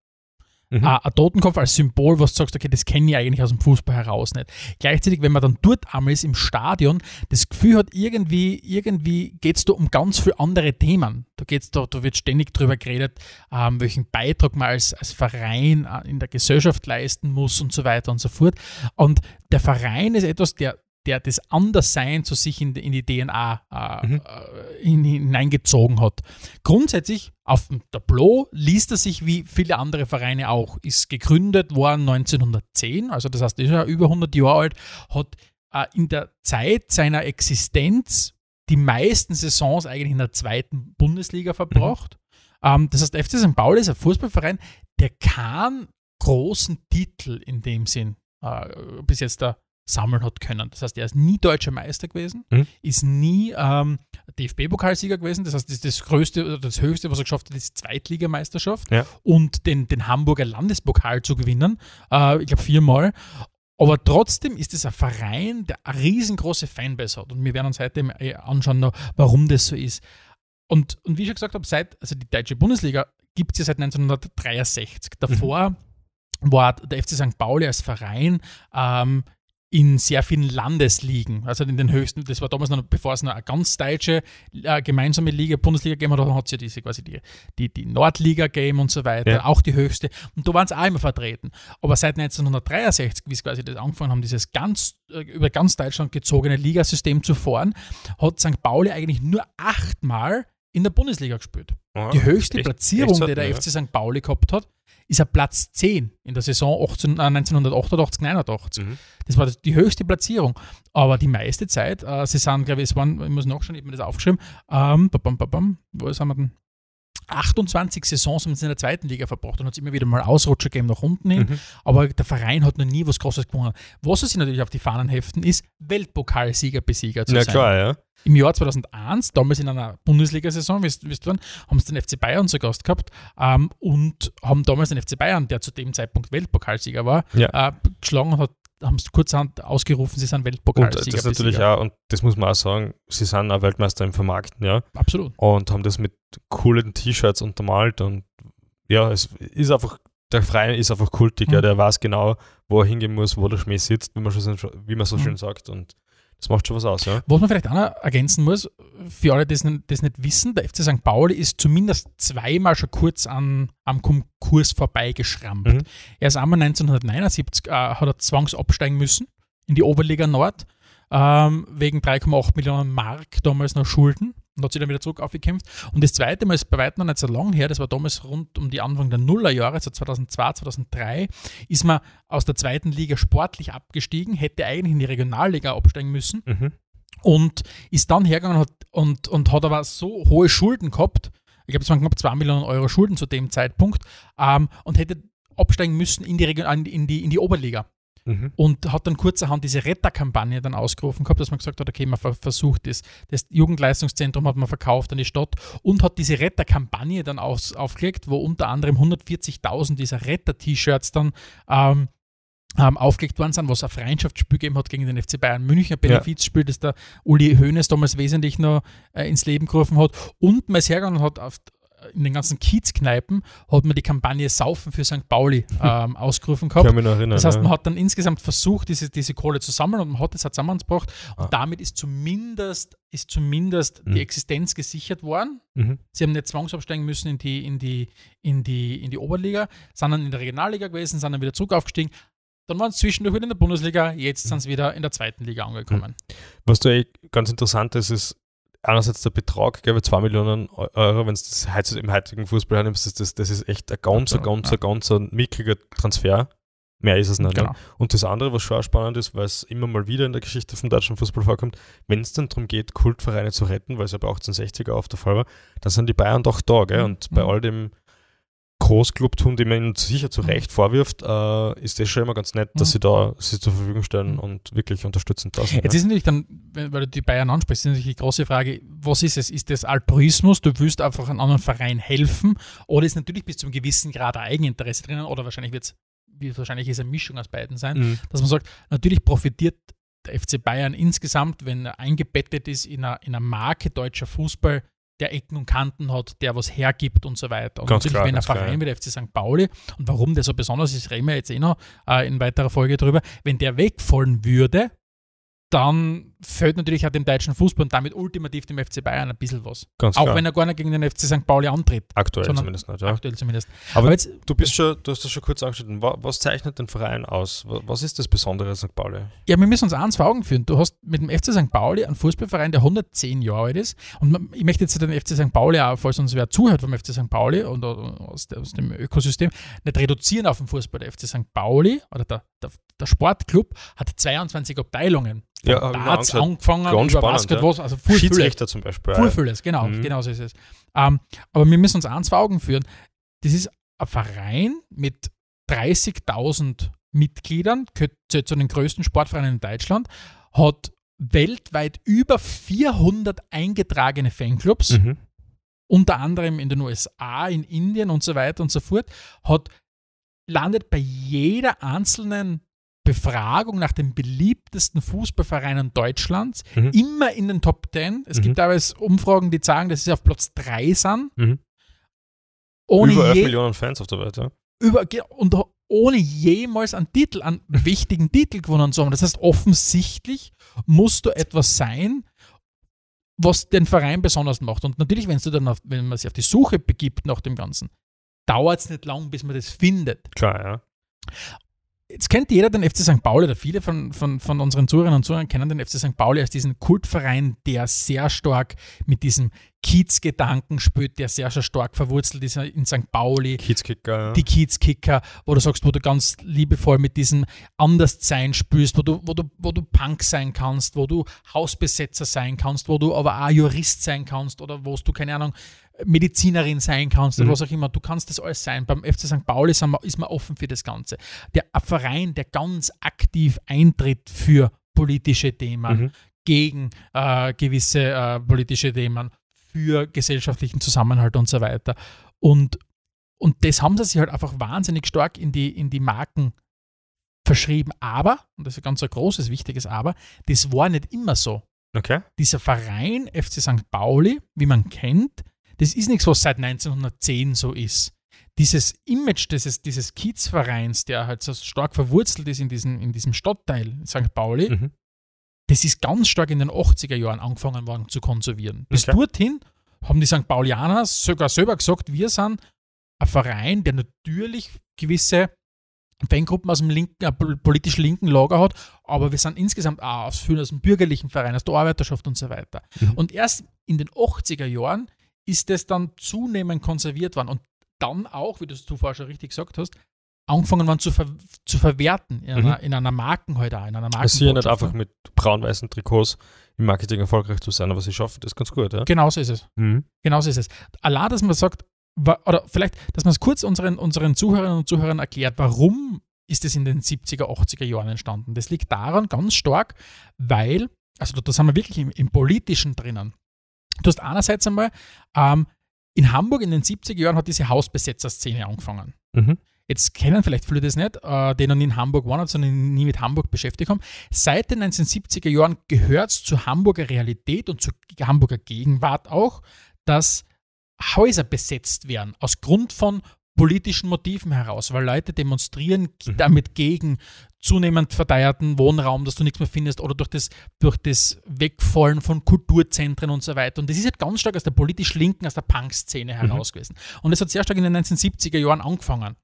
Mhm. Ein Totenkopf als Symbol, was du sagst, okay, das kenne ich eigentlich aus dem Fußball heraus nicht. Gleichzeitig, wenn man dann dort einmal ist im Stadion, das Gefühl hat, irgendwie, irgendwie geht es da um ganz viele andere Themen. Da geht's da, da wird ständig drüber geredet, ähm, welchen Beitrag man als, als Verein äh, in der Gesellschaft leisten muss und so weiter und so fort. Und der Verein ist etwas, der der das Anderssein zu sich in, die- in die DNA äh, Mhm. äh, hin, hineingezogen hat. Grundsätzlich auf dem Tableau liest er sich wie viele andere Vereine auch. Ist gegründet worden 1910, also das heißt, ist ja über 100 Jahre alt, hat äh, in der Zeit seiner Existenz die meisten Saisons eigentlich in der zweiten Bundesliga verbracht. Ähm, das heißt, FC St. Pauli ist ein Fußballverein, der keinen großen Titel in dem Sinn äh, bis jetzt da sammeln hat können. Das heißt, er ist nie deutscher Meister gewesen, Mhm. ist nie ähm, DFB-Pokalsieger gewesen. Das heißt, das, das größte oder das höchste, was er geschafft hat, ist die Zweitligameisterschaft Ja. und den, den Hamburger Landespokal zu gewinnen. Äh, ich glaube viermal. Aber trotzdem ist es ein Verein, der eine riesengroße Fanbase hat. Und wir werden uns heute äh, anschauen, noch, warum das so ist. Und, und wie ich schon gesagt habe, seit, also die deutsche Bundesliga gibt es ja seit 1963. Davor war der FC St. Pauli als Verein ähm, in sehr vielen Landesligen, also in den höchsten, das war damals noch, bevor es noch eine ganz deutsche äh, gemeinsame Liga, Bundesliga gegeben hat, dann hat es ja diese quasi die, die, die Nordliga gegeben und so weiter, Ja. auch die höchste. Und da waren sie auch immer vertreten. Aber seit 1963, wie sie quasi das angefangen haben, dieses ganz, äh, über ganz Deutschland gezogene Ligasystem zu fahren, hat St. Pauli eigentlich nur achtmal in der Bundesliga gespielt. Aha. Die höchste echt- Platzierung, echt die der selten, FC St. Pauli gehabt hat, ist ein Platz 10 in der Saison 18, äh, 1988, 89. Mhm. Das war die höchste Platzierung. Aber die meiste Zeit, äh, sie sind, glaube ich, es waren, ich muss nachschauen, ich habe mir das aufgeschrieben, ähm, bam, bam, bam, wo sind wir denn? 28 Saisons haben sie in der zweiten Liga verbracht und hat es immer wieder mal Ausrutscher gegeben nach unten hin. Mhm. Aber der Verein hat noch nie was Großes gewonnen. Was sie natürlich auf die Fahnen heften, ist Weltpokalsieger, Besieger zu Ja, sein. klar, ja. Im Jahr 2001, damals in einer Bundesliga-Saison, wisst wisst ihr, wann, haben sie den FC Bayern zu Gast gehabt ähm, und haben damals den FC Bayern, der zu dem Zeitpunkt Weltpokalsieger war, Ja. äh, geschlagen und hat, haben sie kurzerhand ausgerufen, sie sind Und Weltpokalsieger. das ist natürlich auch, und das muss man auch sagen, sie sind auch Weltmeister im Vermarkten, ja. Absolut. Und haben das mit coolen T-Shirts untermalt und ja, es ist einfach, der Verein ist einfach kultig, ja. Mhm. Der weiß genau, wo er hingehen muss, wo der Schmäh sitzt, wie man, schon, so- wie man so Mhm. schön sagt. Und das macht schon was aus, ja. Was man vielleicht auch noch ergänzen muss, für alle, die das nicht, wissen, der FC St. Pauli ist zumindest zweimal schon kurz an, am Konkurs vorbeigeschrammt. Mhm. Er ist einmal 1979 äh, hat er zwangsabsteigen müssen in die Oberliga Nord, ähm, wegen 3,8 Millionen Mark damals noch Schulden und hat sich dann wieder zurück aufgekämpft. Und das zweite Mal ist bei weitem noch nicht so lang her, das war damals rund um die Anfang der Nullerjahre, also 2002, 2003, ist man aus der zweiten Liga sportlich abgestiegen, hätte eigentlich in die Regionalliga absteigen müssen Mhm. und ist dann hergegangen und hat, und, und hat aber so hohe Schulden gehabt, ich glaube, es waren knapp 2 Millionen Euro Schulden zu dem Zeitpunkt, ähm, und hätte absteigen müssen in die, Region, in die, in die Oberliga. Mhm. Und hat dann kurzerhand diese Retterkampagne dann ausgerufen gehabt, dass man gesagt hat, okay, man ver versucht das. Das Jugendleistungszentrum hat man verkauft an die Stadt und hat diese Retterkampagne dann aus, aufgelegt, wo unter anderem 140.000 dieser Retter-T-Shirts dann ähm, ähm, aufgelegt worden sind, was ein Freundschaftsspiel gegeben hat gegen den FC Bayern München, ein Benefizspiel, das der Uli Hoeneß damals wesentlich noch äh, ins Leben gerufen hat. Und man ist hergegangen und hat auf, in den ganzen Kiezkneipen hat man die Kampagne Saufen für St. Pauli ähm, ausgerufen gehabt. Kann mich noch erinnern. Das heißt, ja. man hat dann insgesamt versucht, diese, diese Kohle zu sammeln und man hat es halt zusammengebracht. Und Ah. damit ist zumindest, ist zumindest Mhm. die Existenz gesichert worden. Mhm. Sie haben nicht zwangsabsteigen müssen in die, in die, in die, in die Oberliga, sondern in der Regionalliga gewesen, sind dann wieder zurück aufgestiegen. Dann waren sie zwischendurch wieder in der Bundesliga, jetzt Mhm. sind sie wieder in der zweiten Liga angekommen. Was da ganz interessant ist, ist einerseits der Betrag, glaube ich, 2 Millionen Eu- Euro, wenn es das im heutigen Fußball hernimmst, das, das, das ist echt ein ganz, ein Absolut, ganz, ja. ein ganz ein mickriger Transfer. Mehr ist es nicht. Genau. Ne? Und das andere, was schon auch spannend ist, weil es immer mal wieder in der Geschichte vom deutschen Fußball vorkommt, wenn es dann darum geht, Kultvereine zu retten, weil es ja bei 1860er oft der Fall war, dann sind die Bayern doch da. Gell? Mhm. Und bei Mhm. all dem Großclubtum, den man ihnen sicher zu Mhm. Recht vorwirft, äh, ist das schon immer ganz nett, dass Mhm. sie da sie zur Verfügung stellen Mhm. und wirklich unterstützend da sind. Jetzt ja. ist natürlich dann, weil du die Bayern ansprichst, ist natürlich die große Frage, was ist es? Ist das Altruismus? Du willst einfach einem anderen Verein helfen? Oder ist natürlich bis zu einem gewissen Grad ein Eigeninteresse drinnen? Oder wahrscheinlich wird es, wahrscheinlich ist eine Mischung aus beiden sein, Mhm. dass man sagt, natürlich profitiert der FC Bayern insgesamt, wenn er eingebettet ist in einer Marke deutscher Fußball, der Ecken und Kanten hat, der was hergibt und so weiter. Und Ganz natürlich, klar, wenn ein Verein wie der FC St. Pauli, und warum der so besonders ist, reden wir jetzt eh noch äh, in weiterer Folge drüber, wenn der wegfallen würde, dann fällt natürlich auch dem deutschen Fußball und damit ultimativ dem FC Bayern ein bisschen was. Ganz Auch klar. wenn er gar nicht gegen den FC St. Pauli antritt. Aktuell zumindest nicht, ja. Aktuell zumindest. Aber jetzt, Du bist schon, du hast das schon kurz angeschnitten. Was, zeichnet den Verein aus? Wa- Was ist das Besondere an St. Pauli? Ja, wir müssen uns eins vor Augen führen. Du hast mit dem FC St. Pauli einen Fußballverein, der 110 Jahre alt ist. Und ich möchte jetzt den FC St. Pauli auch, falls uns wer zuhört vom FC St. Pauli und äh, aus, dem Ökosystem, nicht reduzieren auf den Fußball. Der FC St. Pauli oder der, der, der Sportclub hat 22 Abteilungen. Ja, hab Darts angeschaut. angefangen, über spannend, Basket, ja. was, also viel, Schiedsrichter zum Beispiel. Full ja. Fülles, genau, Mhm. genau so ist es. Ähm, aber wir müssen uns eins vor Augen führen. Das ist ein Verein mit 30.000 Mitgliedern, gehört zu zu den größten Sportvereinen in Deutschland, hat weltweit über 400 eingetragene Fanclubs, Mhm. unter anderem in den USA, in Indien und so weiter und so fort, hat landet bei jeder einzelnen Befragung nach den beliebtesten Fußballvereinen Deutschlands Mhm. immer in den Top 10. Es Mhm. gibt teilweise Umfragen, die sagen, dass sie auf Platz 3 sind. Mhm. Ohne Über 11 je, Millionen Fans auf der Welt, ja. über, und ohne jemals einen Titel, einen wichtigen Titel gewonnen zu haben. Das heißt, offensichtlich musst du etwas sein, was den Verein besonders macht. Und natürlich, wenn du dann auf, wenn man sich auf die Suche begibt nach dem Ganzen, dauert es nicht lang, bis man das findet. Klar, ja. Jetzt kennt jeder den FC St. Pauli, oder viele von, von, von unseren Zuhörerinnen und Zuhörern kennen den FC St. Pauli als diesen Kultverein, der sehr stark mit diesem Kiezgedanken spielt, der sehr, sehr stark verwurzelt ist in St. Pauli. Kiezkicker, ja. Die Kiezkicker, wo du sagst, wo du ganz liebevoll mit diesem Anderssein spürst, wo du, wo, du, wo du Punk sein kannst, wo du Hausbesetzer sein kannst, wo du aber auch Jurist sein kannst oder wo du, keine Ahnung, Medizinerin sein kannst oder Mhm. was auch immer. Du kannst das alles sein. Beim FC St. Pauli wir, ist man offen für das Ganze. Der ein Verein, der ganz aktiv eintritt für politische Themen, Mhm. gegen äh, gewisse äh, politische Themen, für gesellschaftlichen Zusammenhalt und so weiter. Und, und das haben sie sich halt einfach wahnsinnig stark in die, in die Marken verschrieben. Aber, und das ist ein ganz ein großes, wichtiges Aber, das war nicht immer so Okay. dieser Verein FC St. Pauli, wie man kennt, das ist nichts, was seit 1910 so ist. Dieses Image dieses, dieses Kiezvereins, der halt so stark verwurzelt ist in, diesen, in diesem Stadtteil St. Pauli, Mhm. das ist ganz stark in den 80er Jahren angefangen worden zu konservieren. Bis Okay. dorthin haben die St. Paulianer sogar selber gesagt, wir sind ein Verein, der natürlich gewisse Fangruppen aus dem linken, äh, pol- politisch linken Lager hat, aber wir sind insgesamt auch aus vielen aus dem bürgerlichen Verein, aus der Arbeiterschaft und so weiter. Mhm. Und erst in den 80er Jahren ist das dann zunehmend konserviert worden und dann auch, wie du es du vorher schon richtig gesagt hast, angefangen worden zu, ver zu verwerten in einer, in einer Marken halt auch, in einer Es ist ja nicht einfach mit braun-weißen Trikots im Marketing erfolgreich zu sein, aber sie schaffen das ganz gut, ja? Genauso ist es. Mhm. Genauso ist es. Allah, dass man sagt, oder vielleicht, dass man es kurz unseren, unseren Zuhörerinnen und Zuhörern erklärt, warum ist es in den 70er, 80er Jahren entstanden. Das liegt daran ganz stark, weil, also da, da sind wir wirklich im, im Politischen drinnen. Du hast einerseits einmal, ähm, in Hamburg in den 70er Jahren hat diese Hausbesetzerszene angefangen. Mhm. Jetzt kennen vielleicht viele das nicht, äh, die noch nie in Hamburg waren, sondern nie mit Hamburg beschäftigt haben. Seit den 1970er Jahren gehört es zur Hamburger Realität und zur Hamburger Gegenwart auch, dass Häuser besetzt werden, aus Grund von politischen Motiven heraus, weil Leute demonstrieren Mhm. damit gegen zunehmend verteuerten Wohnraum, dass du nichts mehr findest, oder durch das, durch das Wegfallen von Kulturzentren und so weiter. Und das ist halt ganz stark aus der politisch Linken, aus der Punk-Szene heraus gewesen. Und das hat sehr stark in den 1970er Jahren angefangen.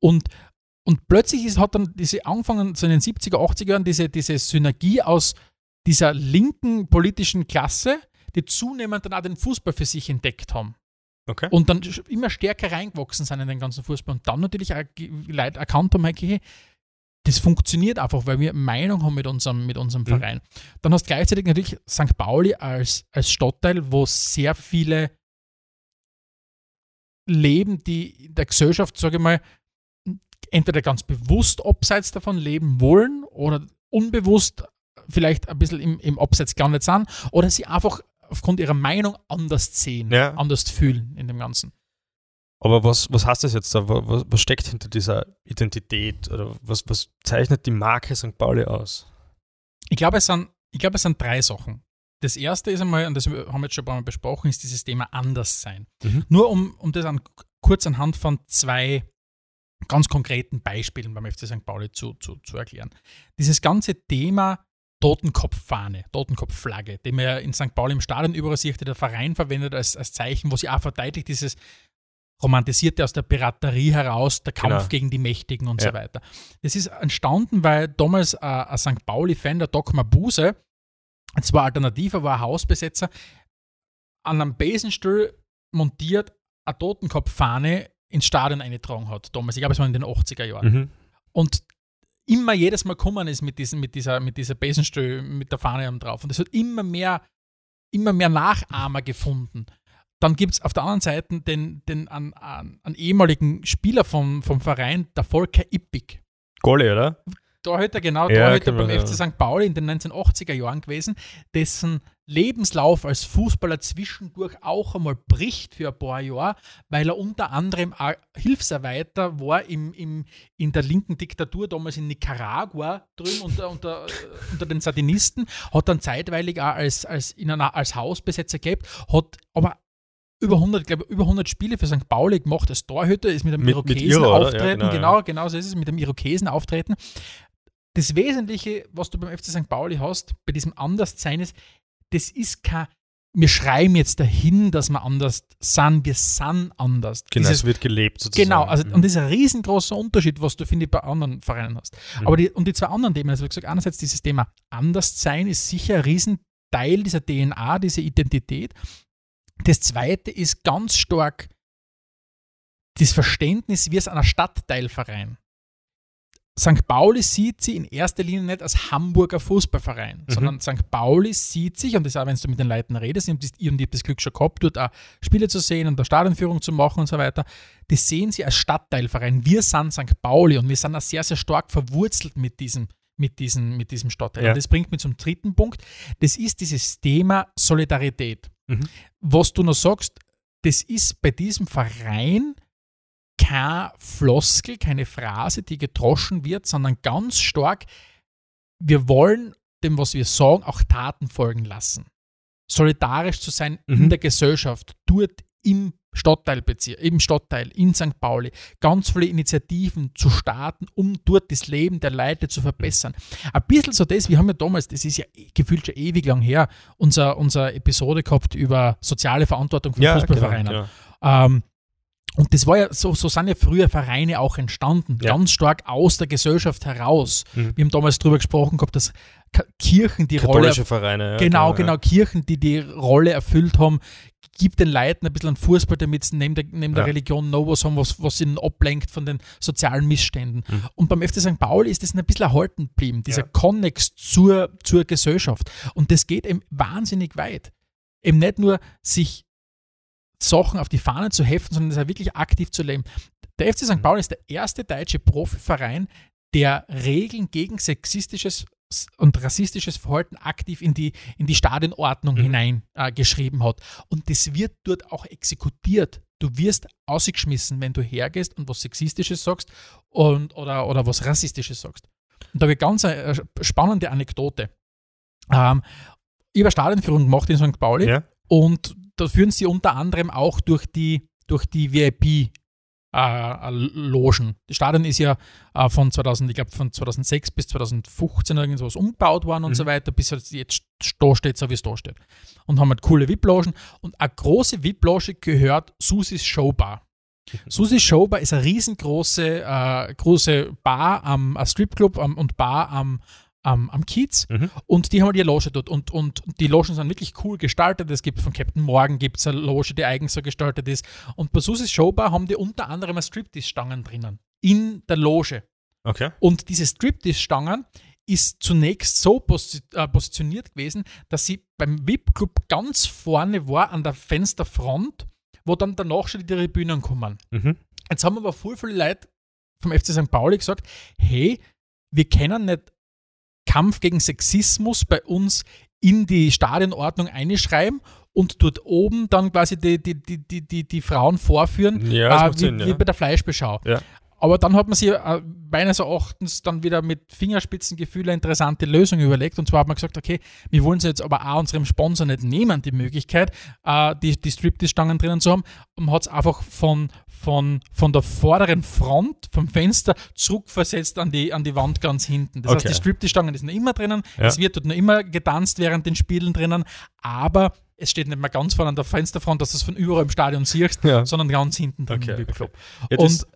Und, und plötzlich ist, hat dann diese angefangen, so in den 70er, 80er Jahren, diese, diese Synergie aus dieser linken politischen Klasse, die zunehmend dann auch den Fußball für sich entdeckt haben Okay. und dann immer stärker reingewachsen sind in den ganzen Fußball und dann natürlich auch Leute erkannt haben, okay, das funktioniert einfach, weil wir Meinung haben mit unserem, mit unserem Mhm. Verein. Dann hast du gleichzeitig natürlich St. Pauli als, als Stadtteil, wo sehr viele leben, die in der Gesellschaft, sage ich mal, entweder ganz bewusst abseits davon leben wollen oder unbewusst vielleicht ein bisschen im, im Abseits gar nicht sind oder sie einfach aufgrund ihrer Meinung anders sehen, Ja. anders fühlen in dem Ganzen. Aber was, was heißt das jetzt da? Wa- Was, was steckt hinter dieser Identität? Oder was, was zeichnet die Marke St. Pauli aus? Ich glaube, es sind, ich glaube, es sind drei Sachen. Das erste ist einmal, und das haben wir jetzt schon ein paar Mal besprochen, ist dieses Thema Anderssein. Mhm. Nur um, um das an, kurz anhand von zwei ganz konkreten Beispielen beim FC St. Pauli zu, zu, zu erklären. Dieses ganze Thema Totenkopffahne, Totenkopfflagge, die man ja in St. Pauli im Stadion überall sieht, der Verein verwendet als, als Zeichen, wo sie auch verteidigt dieses romantisierte aus der Piraterie heraus, der Kampf Genau. gegen die Mächtigen und Ja. so weiter. Das ist entstanden, weil damals äh, ein St. Pauli-Fan, der Doc Mabuse, zwar Alternative, war ein Hausbesetzer, an einem Besenstuhl montiert eine Totenkopffahne ins Stadion eingetragen hat. Damals, ich glaube, es war in den 80er Jahren. Mhm. Und immer jedes Mal gekommen ist mit, diesen, mit dieser, mit dieser Besenstuhl, mit der Fahne drauf. Und es hat immer mehr, immer mehr Nachahmer gefunden. Dann gibt es auf der anderen Seite den, den an, an, an ehemaligen Spieler vom, vom Verein, der Volker Ippig. Goalie, oder? Torhüter, genau, Ja, Torhüter beim ja. FC St. Pauli in den 1980er Jahren gewesen, dessen Lebenslauf als Fußballer zwischendurch auch einmal bricht für ein paar Jahre, weil er unter anderem Hilfsarbeiter war im, im, in der linken Diktatur, damals in Nicaragua drüben unter, unter, äh, unter den Sandinisten, hat dann zeitweilig auch als, als, in einer, als Hausbesetzer gelebt, hat aber über 100, glaube über 100 Spiele für St. Pauli gemacht als Torhüter, ist mit einem Mit- mit Irokesen Iro, oder? Ja, auftreten, genau, genau, ja. genau so ist es, mit dem Irokesen auftreten. Das Wesentliche, was du beim FC St. Pauli hast, bei diesem Anderssein ist, das ist kein wir schreiben jetzt dahin, dass wir anders sind, wir sind anders. Genau, Dieses- es wird gelebt sozusagen. Genau, also, Mhm. und das ist ein riesengroßer Unterschied, was du, finde ich, bei anderen Vereinen hast. Mhm. Aber die, und die zwei anderen Themen, also wie gesagt, einerseits dieses Thema Anderssein ist sicher ein Riesenteil dieser DNA, dieser Identität. Das zweite ist ganz stark das Verständnis, wir sind ein Stadtteilverein. St. Pauli sieht sie in erster Linie nicht als Hamburger Fußballverein, Mhm. sondern St. Pauli sieht sich, und das auch, wenn du mit den Leuten redest, ich habe das, Glück schon gehabt, dort auch Spiele zu sehen und da Stadionführung zu machen und so weiter, die sehen sie als Stadtteilverein. Wir sind St. Pauli und wir sind auch sehr, sehr stark verwurzelt mit diesem, mit diesem, mit diesem Stadtteil. Ja. Und das bringt mich zum dritten Punkt. Das ist dieses Thema Solidarität. Mhm. Was du noch sagst, das ist bei diesem Verein keine Floskel, keine Phrase, die gedroschen wird, sondern ganz stark, wir wollen dem, was wir sagen, auch Taten folgen lassen. Solidarisch zu sein in Mhm. der Gesellschaft, dort im Stadtteilbezirk, im Stadtteil, in St. Pauli, ganz viele Initiativen zu starten, um dort das Leben der Leute zu verbessern. Ein bisschen so das, wir haben ja damals, das ist ja eh- gefühlt schon ewig lang her, unser, unsere Episode gehabt über soziale Verantwortung von ja, Fußballvereinen. Genau, genau. Ähm, und das war ja, so, so sind ja früher Vereine auch entstanden, Ja. ganz stark aus der Gesellschaft heraus. Mhm. Wir haben damals darüber gesprochen gehabt, dass Kirchen die Rolle, Katholische Vereine. Ja, genau, ja. genau, Kirchen, die die Rolle erfüllt haben, gibt den Leuten ein bisschen Fußball, damit sie neben der, neben der Ja. Religion noch was haben, was, was ihnen ablenkt von den sozialen Missständen. Mhm. Und beim FC St. Pauli ist das ein bisschen erhalten geblieben, dieser Ja. Konnex zur, zur Gesellschaft. Und das geht eben wahnsinnig weit. Eben nicht nur sich Sachen auf die Fahne zu heften, sondern das auch wirklich aktiv zu leben. Der FC St. Pauli ist der erste deutsche Profiverein, der Regeln gegen sexistisches und rassistisches Verhalten aktiv in die, in die Stadionordnung Mhm. hinein äh, hat. Und das wird dort auch exekutiert. Du wirst ausgeschmissen, wenn du hergehst und was Sexistisches sagst und, oder, oder was Rassistisches sagst. Und da habe ich ganz eine äh, spannende Anekdote. Ähm, ich habe Stadionführung gemacht in St. Pauli Ja. Und da führen sie unter anderem auch durch die, durch die VIP. Äh, Logen. Das Stadion ist ja äh, von 2000, ich glaube von 2006 bis 2015 oder irgendwas umgebaut worden und Mhm. so weiter, bis es jetzt da steht, so wie es da steht. Und haben halt coole VIP-Logen. Und eine große VIP-Loge gehört Susis Showbar. Susis Showbar ist eine riesengroße äh, große Bar am ein Stripclub und Bar am, am, am Kiez. Mhm. Und die haben halt ihre Loge dort. Und, und die Logen sind wirklich cool gestaltet. Es gibt von Captain Morgan gibt's eine Loge, die eigens so gestaltet ist. Und bei Susis Showbar haben die unter anderem eine Striptease-Stangen drinnen. In der Loge. Okay. Und diese Striptease-Stangen ist zunächst so posi äh, positioniert gewesen, dass sie beim VIP-Club ganz vorne war an der Fensterfront, wo dann danach schon die Tribünen kommen. Mhm. Jetzt haben aber voll viele Leute vom FC St. Pauli gesagt, hey, wir können nicht Kampf gegen Sexismus bei uns in die Stadionordnung einschreiben und dort oben dann quasi die, die, die, die, die, Frauen vorführen, Ja, äh, wie, wie ja. bei der Fleischbeschau. Ja. Aber dann hat man sich äh, meines Erachtens dann wieder mit Fingerspitzengefühl eine interessante Lösung überlegt. Und zwar hat man gesagt, okay, wir wollen sie jetzt aber auch unserem Sponsor nicht nehmen, die Möglichkeit, äh, die, die Striptease-Stangen drinnen zu haben. Und man hat es einfach von, von, von der vorderen Front, vom Fenster, zurückversetzt an die, an die Wand ganz hinten. Das heißt, Okay. die Striptease-Stangen ist noch immer drinnen. Ja. Es wird dort noch immer getanzt während den Spielen drinnen. Aber es steht nicht mehr ganz vorne an der Fensterfront, dass du es von überall im Stadion siehst, Ja. sondern ganz hinten drin Okay, im VIP-Club. Ja, das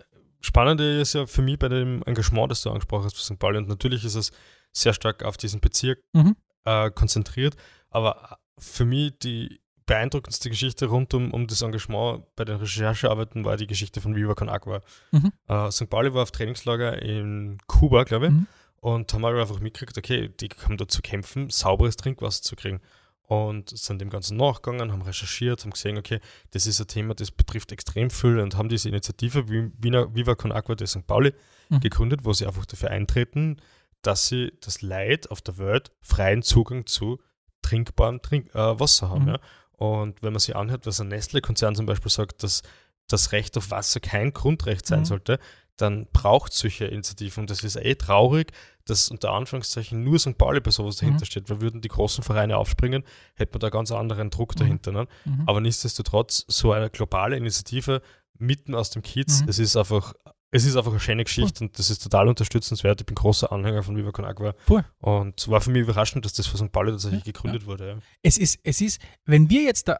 Spannende ist ja für mich bei dem Engagement, das du angesprochen hast für St. Pauli, und natürlich ist es sehr stark auf diesen Bezirk Mhm. äh, konzentriert, aber für mich die beeindruckendste Geschichte rund um, um das Engagement bei den Recherchearbeiten war die Geschichte von Viva Con Agua. Mhm. Äh, St. Pauli war auf Trainingslager in Kuba, glaube ich, Mhm. und haben einfach mitgekriegt, okay, die haben da zu kämpfen, sauberes Trinkwasser zu kriegen. Und sind dem Ganzen nachgegangen, haben recherchiert, haben gesehen, okay, das ist ein Thema, das betrifft extrem viel und haben diese Initiative wie Wiener, Viva Con Agua de St. Pauli Mhm. gegründet, wo sie einfach dafür eintreten, dass sie das Leid auf der Welt freien Zugang zu trinkbarem Trink äh, Wasser haben. Mhm. Ja? Und wenn man sich anhört, was ein Nestle-Konzern zum Beispiel sagt, dass das Recht auf Wasser kein Grundrecht sein Mhm. sollte, dann braucht es solche Initiativen. Und das ist eh traurig, dass unter Anführungszeichen nur St. Pauli bei sowas Mhm. dahinter steht, weil würden die großen Vereine aufspringen, hätte man da ganz anderen Druck Mhm. dahinter. Ne? Mhm. Aber nichtsdestotrotz, so eine globale Initiative mitten aus dem Kiez, Mhm. es ist einfach es ist einfach eine schöne Geschichte und das ist total unterstützenswert. Ich bin großer Anhänger von Viva Con Agua. Voll. Und war für mich überraschend, dass das für St. Pauli tatsächlich Ja, gegründet wurde. Ja. Es ist, es ist, wenn wir jetzt da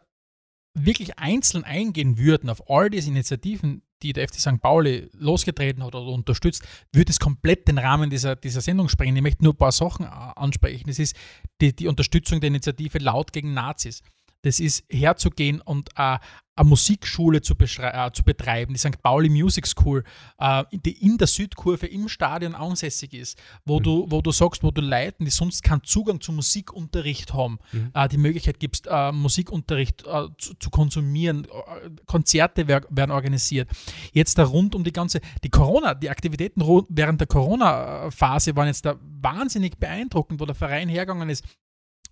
wirklich einzeln eingehen würden auf all diese Initiativen, die der FC St. Pauli losgetreten hat oder unterstützt, würde es komplett den Rahmen dieser, dieser Sendung sprengen. Ich möchte nur ein paar Sachen äh, ansprechen. Das ist die, die Unterstützung der Initiative Laut gegen Nazis. Das ist herzugehen und äh, eine Musikschule zu, äh, zu betreiben, die St. Pauli Music School, äh, die in der Südkurve im Stadion ansässig ist, wo, du, wo du sagst, wo du Leuten, die sonst keinen Zugang zu Musikunterricht haben, Mhm. äh, die Möglichkeit gibst, äh, Musikunterricht äh, zu, zu konsumieren. Äh, Konzerte wer, werden organisiert. Jetzt da rund um die ganze, die Corona, die Aktivitäten während der Corona-Phase waren jetzt da wahnsinnig beeindruckend, wo der Verein hergegangen ist,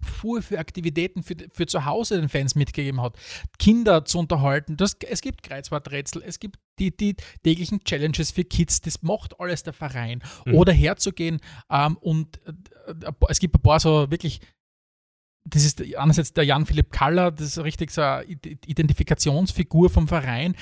Fuhr für Aktivitäten für, für zu Hause den Fans mitgegeben hat, Kinder zu unterhalten. Das, es gibt Kreuzworträtsel, es gibt die, die täglichen Challenges für Kids, das macht alles der Verein. Mhm. Oder herzugehen ähm, und äh, es gibt ein paar so wirklich das ist einerseits der Jan-Philipp Kaller, das ist richtig so eine Ide- Identifikationsfigur vom Verein.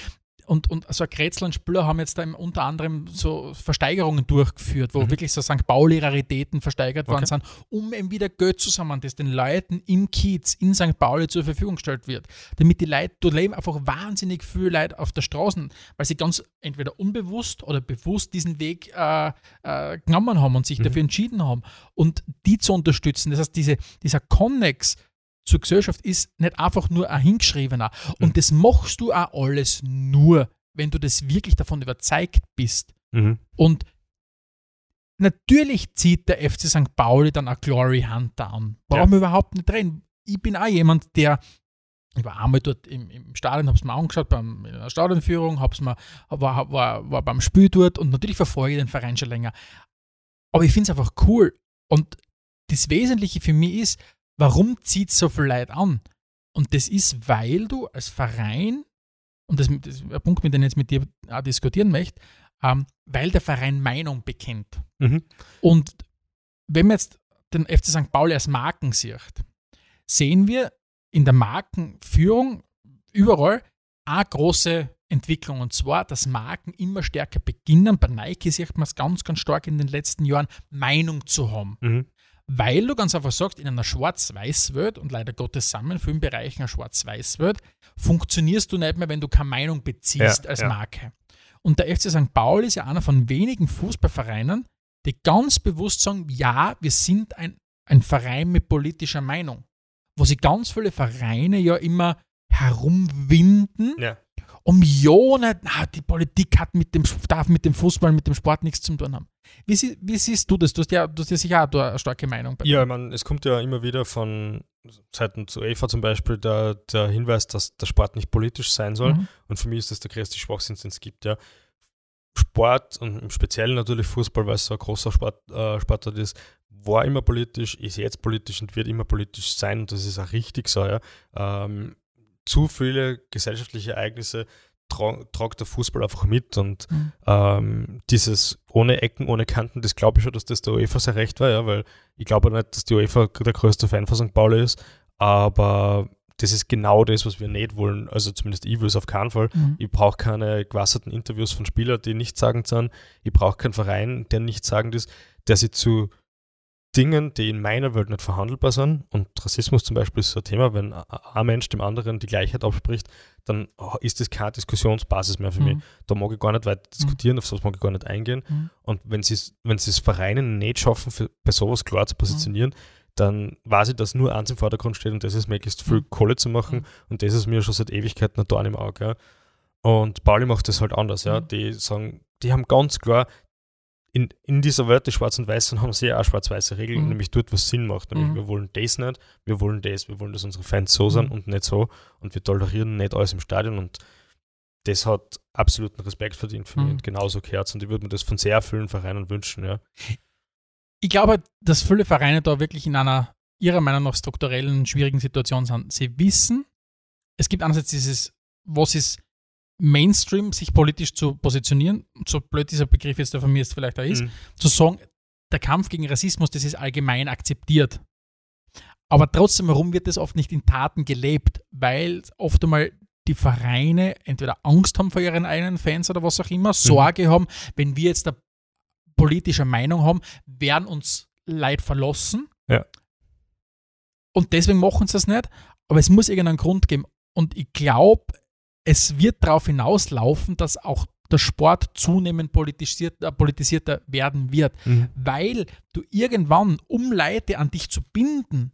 Und, und so ein Kretzel und Spüler haben jetzt da unter anderem so Versteigerungen durchgeführt, wo Mhm. wirklich so St. Pauli-Raritäten versteigert worden Okay. sind, um eben wieder Geld zu sammeln, das den Leuten im Kiez in St. Pauli zur Verfügung gestellt wird. Damit die Leute, dort leben einfach wahnsinnig viele Leute auf der Straße, weil sie ganz entweder unbewusst oder bewusst diesen Weg äh, äh, genommen haben und sich Mhm. dafür entschieden haben. Und die zu unterstützen, das heißt, diese, dieser Connex zur Gesellschaft ist nicht einfach nur ein hingeschriebener. Und Mhm. das machst du auch alles nur, wenn du das wirklich davon überzeugt bist. Mhm. Und natürlich zieht der FC St. Pauli dann auch Glory Hunter an. Brauchen Ja. wir überhaupt nicht reden. Ich bin auch jemand, der ich war einmal dort im, im Stadion, habe es mir angeschaut, beim, in einer Stadionführung, hab's mir, war, war, war beim Spiel dort und natürlich verfolge ich den Verein schon länger. Aber ich finde es einfach cool. Und das Wesentliche für mich ist, warum zieht so viel Leute an? Und das ist, weil du als Verein, und das, das ist ein Punkt, mit dem ich jetzt mit dir auch diskutieren möchte, ähm, weil der Verein Meinung bekennt. Mhm. Und wenn man jetzt den FC St. Pauli als Marken sieht, sehen wir in der Markenführung überall eine große Entwicklung. Und zwar, dass Marken immer stärker beginnen. Bei Nike sieht man es ganz, ganz stark in den letzten Jahren, Meinung zu haben. Mhm. Weil du ganz einfach sagst, in einer Schwarz-Weiß-Welt, und leider Gottes wir in vielen Bereichen eine Schwarz-Weiß-Welt, funktionierst du nicht mehr, wenn du keine Meinung beziehst Ja, als ja. Marke. Und der FC St. Pauli ist ja einer von wenigen Fußballvereinen, die ganz bewusst sagen, ja, wir sind ein, ein Verein mit politischer Meinung. Wo sie ganz viele Vereine ja immer herumwinden, Ja. Um na, die Politik hat mit dem, darf mit dem Fußball, mit dem Sport nichts zu tun haben. Wie, sie, wie siehst du das? Du hast ja, du hast ja sicher auch eine starke Meinung. bei Ja, ich meine, es kommt ja immer wieder von Seiten zu UEFA zum Beispiel der, der Hinweis, dass der Sport nicht politisch sein soll. Mhm. Und für mich ist das der größte Schwachsinn, den es gibt. Ja. Sport und im Speziellen natürlich Fußball, weil es so ein großer Sport, äh, Sportart ist, war immer politisch, ist jetzt politisch und wird immer politisch sein. Und das ist auch richtig so. Ja. Ähm, zu viele gesellschaftliche Ereignisse tra tragt der Fußball einfach mit und Mhm. ähm, dieses ohne Ecken, ohne Kanten, das glaube ich schon, dass das der UEFA sehr recht war, ja, weil ich glaube nicht, dass die UEFA der größte Fan von St. Pauli ist, aber das ist genau das, was wir nicht wollen. Also zumindest ich will es auf keinen Fall. Mhm. Ich brauche keine gewasserten Interviews von Spielern, die nichtssagend sind. Ich brauche keinen Verein, der nichtssagend ist, der sich zu Dingen, die in meiner Welt nicht verhandelbar sind, und Rassismus zum Beispiel ist so ein Thema, wenn ein Mensch dem anderen die Gleichheit abspricht, dann ist das keine Diskussionsbasis mehr für mich. Mhm. Da mag ich gar nicht weiter diskutieren, auf sowas mag ich gar nicht eingehen. Mhm. Und wenn sie es wenn sie's Vereine nicht schaffen, für, bei sowas klar zu positionieren, dann weiß ich, dass nur eins im Vordergrund steht und das ist möglichst viel Mhm. Kohle zu machen. Mhm. Und das ist mir schon seit Ewigkeiten ein Dorn im Auge. Ja. Und Pauli macht das halt anders. Ja. Mhm. Die sagen, die haben ganz klar, in, in dieser Welt des Schwarz und Weißen haben sie ja auch schwarz-weiße Regeln, Mhm. nämlich dort, was Sinn macht. Nämlich, Mhm. wir wollen das nicht, wir wollen das, wir wollen, dass unsere Fans so sind Mhm. und nicht so. Und wir tolerieren nicht alles im Stadion. Und das hat absoluten Respekt verdient für mich Mhm. und genauso gehört. Und ich würde mir das von sehr vielen Vereinen wünschen. Ja. Ich glaube, dass viele Vereine da wirklich in einer ihrer Meinung nach strukturellen, schwierigen Situation sind. Sie wissen, es gibt einerseits dieses, was ist Mainstream, sich politisch zu positionieren, so blöd dieser Begriff jetzt der von mir jetzt vielleicht auch ist, Mhm. zu sagen, der Kampf gegen Rassismus, das ist allgemein akzeptiert. Aber trotzdem, warum wird das oft nicht in Taten gelebt? Weil oft einmal die Vereine entweder Angst haben vor ihren eigenen Fans oder was auch immer, Sorge haben, wenn wir jetzt eine politische Meinung haben, werden uns Leid verlassen. Ja. Und deswegen machen sie das nicht. Aber es muss irgendeinen Grund geben. Und ich glaube, es wird darauf hinauslaufen, dass auch der Sport zunehmend politisiert, äh, politisierter werden wird, Mhm. weil du irgendwann, um Leute an dich zu binden,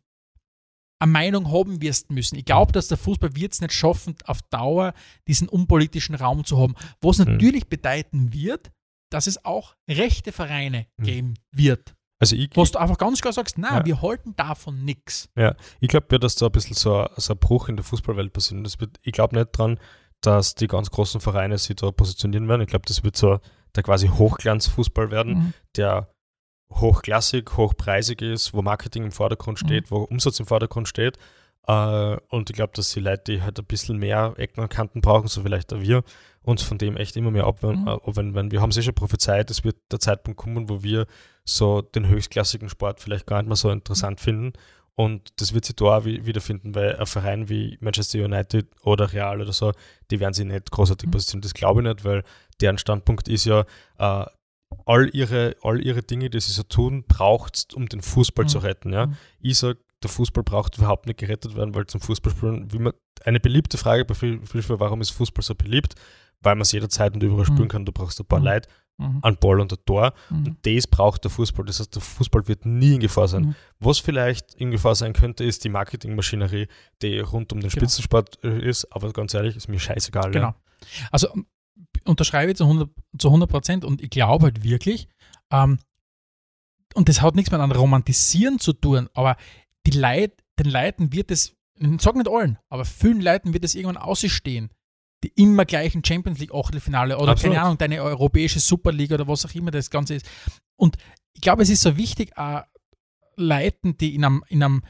eine Meinung haben wirst müssen. Ich glaube, dass der Fußball wird es nicht schaffen, auf Dauer diesen unpolitischen Raum zu haben. Was Mhm. natürlich bedeuten wird, dass es auch rechte Vereine Mhm. geben wird. Also ich, Wo du einfach ganz klar sagst, nein, Ja. wir halten davon nichts. ich glaube ja, dass da ein bisschen so, ein- so ein Bruch in der Fußballwelt passiert. Das wird, ich glaube nicht dran, dass die ganz großen Vereine sich da positionieren werden. Ich glaube, das wird so der quasi Hochglanzfußball werden, Mhm. der hochklassig, hochpreisig ist, wo Marketing im Vordergrund steht, wo Umsatz im Vordergrund steht. Äh, und ich glaube, dass die Leute, die halt ein bisschen mehr Ecken und Kanten brauchen, so vielleicht auch wir, uns von dem echt immer mehr abwenden. Mhm. Äh, wenn, wenn wir haben es eh schon prophezeit, es wird der Zeitpunkt kommen, wo wir so den höchstklassigen Sport vielleicht gar nicht mehr so interessant finden. Und das wird sich da auch wi- wiederfinden, weil ein Verein wie Manchester United oder Real oder so, die werden sich nicht großartig Mhm. positionieren. Das glaube ich nicht, weil deren Standpunkt ist ja, äh, all ihre, all ihre Dinge, die sie so tun, braucht um den Fußball Mhm. zu retten. Ja? Mhm. Ich sage, der Fußball braucht überhaupt nicht gerettet werden, weil zum Fußballspielen, wie man, eine beliebte Frage bei FIFA, warum ist Fußball so beliebt? Weil man es jederzeit und überall spielen Mhm. kann. Du brauchst ein paar Mhm. Leute, Mhm. einen Ball und ein Tor. Und das braucht der Fußball. Das heißt, der Fußball wird nie in Gefahr sein. Was vielleicht in Gefahr sein könnte, ist die Marketingmaschinerie, die rund um den Genau. Spitzensport äh, ist. Aber ganz ehrlich, ist mir scheißegal. Genau. Ja. Also unterschreibe ich zu 100 zu 100 Prozent und ich glaube halt wirklich, ähm, und das hat nichts mit einem Romantisieren zu tun, aber die Leute, den Leuten wird es, ich sage nicht allen, aber vielen Leuten wird es irgendwann ausstehen, die immer gleichen Champions League Achtelfinale oder Absolut. keine Ahnung, deine europäische Superliga oder was auch immer das Ganze ist. Und ich glaube, es ist so wichtig, auch Leuten, die in einem, in einem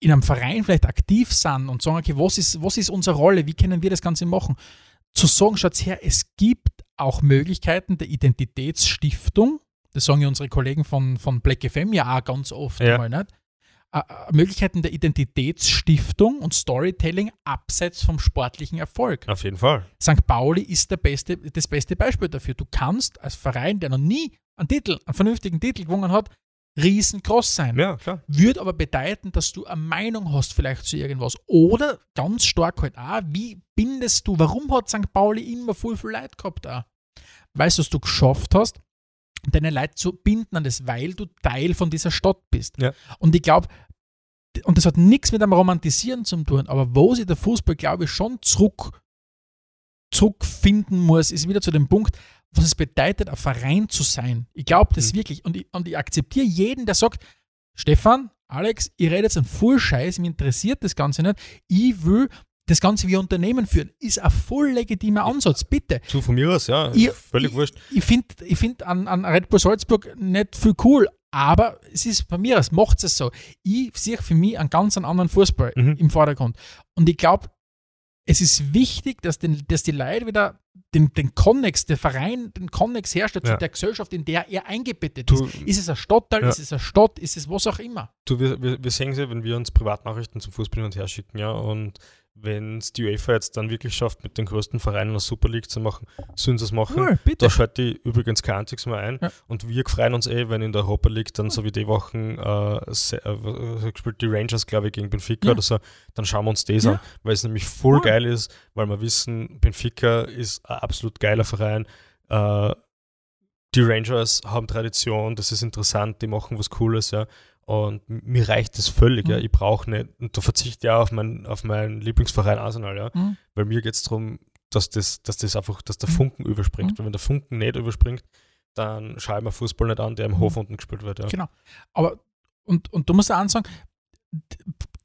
in einem Verein vielleicht aktiv sind und sagen, okay, was ist, was ist unsere Rolle, wie können wir das Ganze machen, zu sagen, schaut her, es gibt auch Möglichkeiten der Identitätsstiftung, das sagen ja unsere Kollegen von, von Black FM ja auch ganz oft Ja. mal, nicht? Äh, äh, Möglichkeiten der Identitätsstiftung und Storytelling abseits vom sportlichen Erfolg. Auf jeden Fall. St. Pauli ist beste, das beste Beispiel dafür. Du kannst als Verein, der noch nie einen Titel, einen vernünftigen Titel gewonnen hat, riesengroß sein Ja, klar. würde aber bedeuten, dass du eine Meinung hast vielleicht zu irgendwas. Oder ganz stark halt auch, wie bindest du, warum hat St. Pauli immer voll viel Leid gehabt auch? Weißt du, dass du geschafft hast, deine Leute zu binden an das, weil du Teil von dieser Stadt bist. Ja. Und ich glaube, und das hat nichts mit einem Romantisieren zu tun, aber wo sich der Fußball, glaube ich, schon zurück, zurückfinden muss, ist wieder zu dem Punkt, was es bedeutet, ein Verein zu sein. Ich glaube das Mhm. wirklich. Und ich, und ich akzeptiere jeden, der sagt, Stefan, Alex, ihr redet jetzt einen voll Scheiß, mich interessiert das Ganze nicht. Ich will das Ganze wie Unternehmen führen. Ist ein voll legitimer Ansatz, bitte. Du von mir aus, ja. Ich- völlig ich, wurscht. Ich finde ich find an, an Red Bull Salzburg nicht viel cool, aber es ist bei mir, es macht es so. Ich sehe für mich einen ganz anderen Fußball Mhm. im Vordergrund. Und ich glaube, es ist wichtig, dass, den, dass die Leute wieder den, den Konnex, der Verein, den Konnex herstellt Ja. zu der Gesellschaft, in der er eingebettet Du- ist. Ist es ein Stadtteil, Ja. ist es eine Stadt, ist es was auch immer. Du, wir, wir, wir sehen sie, wenn wir uns Privatnachrichten zum Fußball hin und her schicken, ja. Und wenn es die UEFA jetzt dann wirklich schafft, mit den größten Vereinen eine Super League zu machen, sollen sie es machen. Cool, bitte. Da schaut die übrigens kein einziges Mal ein. Ja. Und wir freuen uns eh, wenn in der Europa League dann so wie die Wochen äh, se- äh, gespielt die Rangers, glaube ich, gegen Benfica Ja. oder so, dann schauen wir uns das Ja. an, weil es nämlich voll Cool. geil ist, weil wir wissen, Benfica ist ein absolut geiler Verein. Äh, die Rangers haben Tradition, das ist interessant, die machen was Cooles, ja. Und mir reicht das völlig, ja. Mhm. Ich brauche nicht, und da verzichte ich auch auf, mein, auf meinen Lieblingsverein Arsenal, ja. Mhm. Weil mir geht es darum, dass das, dass das einfach, dass der Mhm. Funken überspringt. Mhm. Weil wenn der Funken nicht überspringt, dann schaue ich mir Fußball nicht an, der im Mhm. Hof unten gespielt wird, ja. Genau. Aber, und, und du musst auch sagen, d-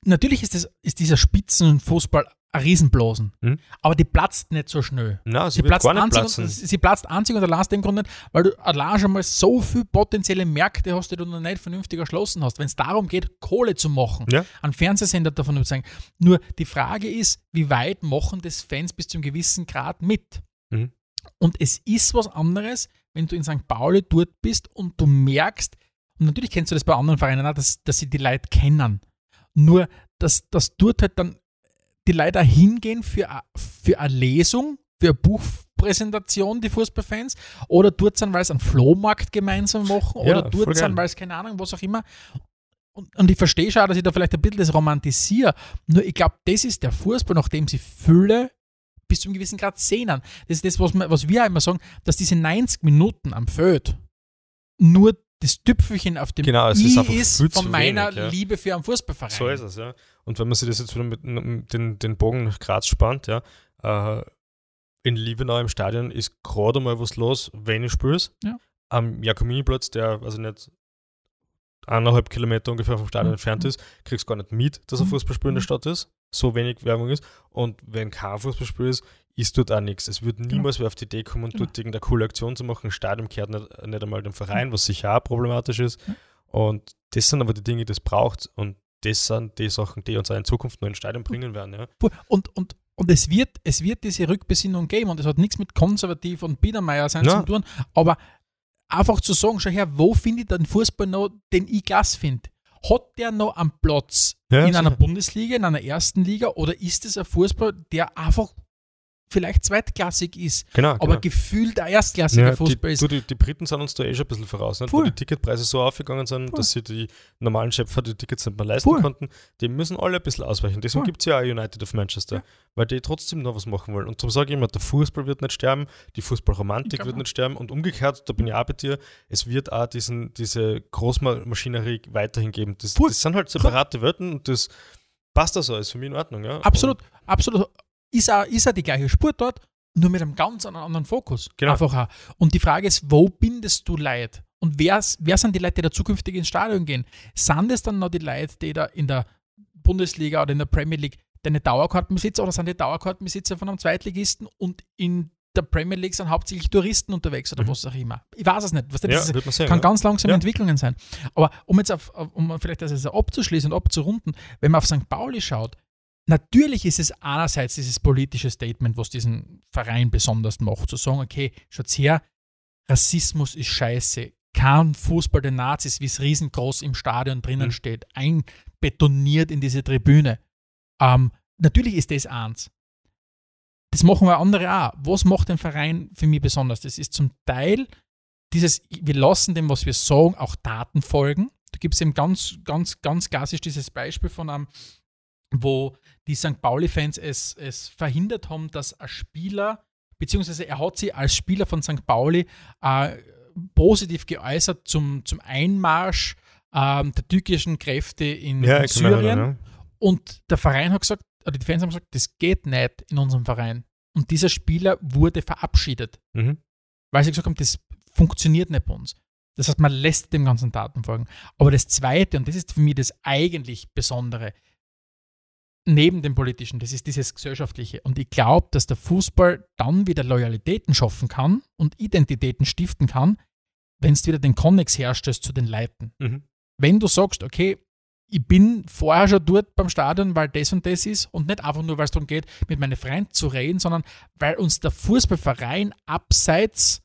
natürlich ist, das, ist dieser Spitzenfußball Riesenblasen, Mhm. aber die platzt nicht so schnell. Nein, sie, Sie platzt, gar nicht einzig und, sie platzt einzig und allein dem Grund nicht, weil du allein schon mal so viele potenzielle Märkte hast, die du noch nicht vernünftig erschlossen hast. Wenn es darum geht, Kohle zu machen, Ja. einen Fernsehsender davon überzeugen. Nur die Frage ist, wie weit machen das Fans bis zu einem gewissen Grad mit? Mhm. Und es ist was anderes, wenn du in St. Pauli dort bist und du merkst, und natürlich kennst du das bei anderen Vereinen auch, dass, dass sie die Leute kennen. Nur, dass, dass dort halt dann die leider hingehen für, a- für eine Lesung, für eine Buchpräsentation, die Fußballfans, oder dort sind, weil sie einen Flohmarkt gemeinsam machen, Ja, oder dort voll sind, geil. weil es keine Ahnung, was auch immer. Und, und ich verstehe schon, dass ich da vielleicht ein bisschen das romantisiere. Nur ich glaube, das ist der Fußball, nachdem sie Fülle bis zu einem gewissen Grad sehnen. Das ist das, was, wir, was wir immer sagen, dass diese 90 Minuten am Feld nur das Tüpfelchen auf dem Genau, es I ist ist von meiner wenig, ja. Liebe für einen Fußballverein. So ist es, ja. Und wenn man sich das jetzt wieder mit n- den, den Bogen nach Graz spannt, ja, äh, in Liebenau im Stadion ist gerade mal was los, wenn ich spielst. Ja. Am Jakominiplatz, der also nicht eineinhalb Kilometer ungefähr vom Stadion Mhm. entfernt ist, kriegst gar nicht mit, dass ein Mhm. Fußballspiel in der Mhm. Stadt ist. So wenig Werbung ist. Und wenn kein Fußballspiel ist, ist dort auch nichts. Es wird niemals wer auf die Idee kommen, Genau. dort irgendeine coole Aktion zu machen. Ein Stadion kehrt nicht, nicht einmal dem Verein, was sicher auch problematisch ist. Ja. Und das sind aber die Dinge, die es braucht. Und das sind die Sachen, die uns auch in Zukunft noch ins Stadion bringen werden. Ja. Und, und, und es, wird, es wird diese Rückbesinnung geben und es hat nichts mit konservativ und Biedermeier sein Ja. zu tun, aber einfach zu sagen, schau her, wo finde ich den Fußball noch, den ich klasse finde? Hat der noch einen Platz Ja, in einer. Bundesliga, in einer ersten Liga oder ist es ein Fußball, der einfach vielleicht zweitklassig ist, Genau, aber genau. gefühlt ein erstklassiger Ja, Fußball die, ist? du, die, die Briten sind uns da eh schon ein bisschen voraus, nicht? wo die Ticketpreise so aufgegangen sind, Voll. dass sie die normalen Schöpfer die Tickets nicht mehr leisten Voll. konnten. Die müssen alle ein bisschen ausweichen. Deswegen gibt es ja auch United of Manchester, Ja. weil die trotzdem noch was machen wollen. Und darum sage ich immer, der Fußball wird nicht sterben, die Fußballromantik glaub wird nicht sterben und umgekehrt, da bin ich auch bei dir, es wird auch diesen, diese Großmaschinerie weiterhin geben. Das, das sind halt separate Welten und das passt also, ist für mich in Ordnung. Ja? Absolut, absolut. Ist auch, ist auch die gleiche Sportart, nur mit einem ganz anderen Fokus. Genau. Einfach auch. Und die Frage ist, wo bindest du Leute? Und wer, wer sind die Leute, die da zukünftig ins Stadion gehen? Sind es dann noch die Leute, die da in der Bundesliga oder in der Premier League deine Dauerkartenbesitzer oder sind die Dauerkartenbesitzer von einem Zweitligisten und in der Premier League sind hauptsächlich Touristen unterwegs oder Mhm. was auch immer? Ich weiß es nicht. Was Ja, das ist, sehen. kann ja. ganz langsame Ja. Entwicklungen sein. Aber um jetzt auf, um vielleicht das jetzt abzuschließen und abzurunden, wenn man auf St. Pauli schaut, natürlich ist es einerseits dieses politische Statement, was diesen Verein besonders macht, zu sagen, okay, schaut's her, Rassismus ist scheiße. Kein Fußball der Nazis, wie es riesengroß im Stadion drinnen Mhm. steht, einbetoniert in diese Tribüne. Ähm, natürlich ist das eins. Das machen wir andere auch. Was macht den Verein für mich besonders? Das ist zum Teil dieses, wir lassen dem, was wir sagen, auch Daten folgen. Da gibt es eben ganz, ganz, ganz klassisch dieses Beispiel von einem, wo die St. Pauli-Fans es, es verhindert haben, dass ein Spieler, beziehungsweise er hat sich als Spieler von St. Pauli äh, positiv geäußert zum, zum Einmarsch ähm, der türkischen Kräfte in, Ja, in Syrien. erinnern, Und der Verein hat gesagt, oder die Fans haben gesagt, das geht nicht in unserem Verein. Und dieser Spieler wurde verabschiedet. Mhm. weil sie gesagt haben, das funktioniert nicht bei uns. Das heißt, man lässt dem ganzen Daten folgen. Aber das Zweite, und das ist für mich das eigentlich Besondere, neben dem Politischen, das ist dieses Gesellschaftliche. Und ich glaube, dass der Fußball dann wieder Loyalitäten schaffen kann und Identitäten stiften kann, wenn du wieder den Konnex herstellst zu den Leuten Mhm. wenn du sagst, okay, ich bin vorher schon dort beim Stadion, weil das und das ist und nicht einfach nur, weil es darum geht, mit meinen Freunden zu reden, sondern weil uns der Fußballverein abseits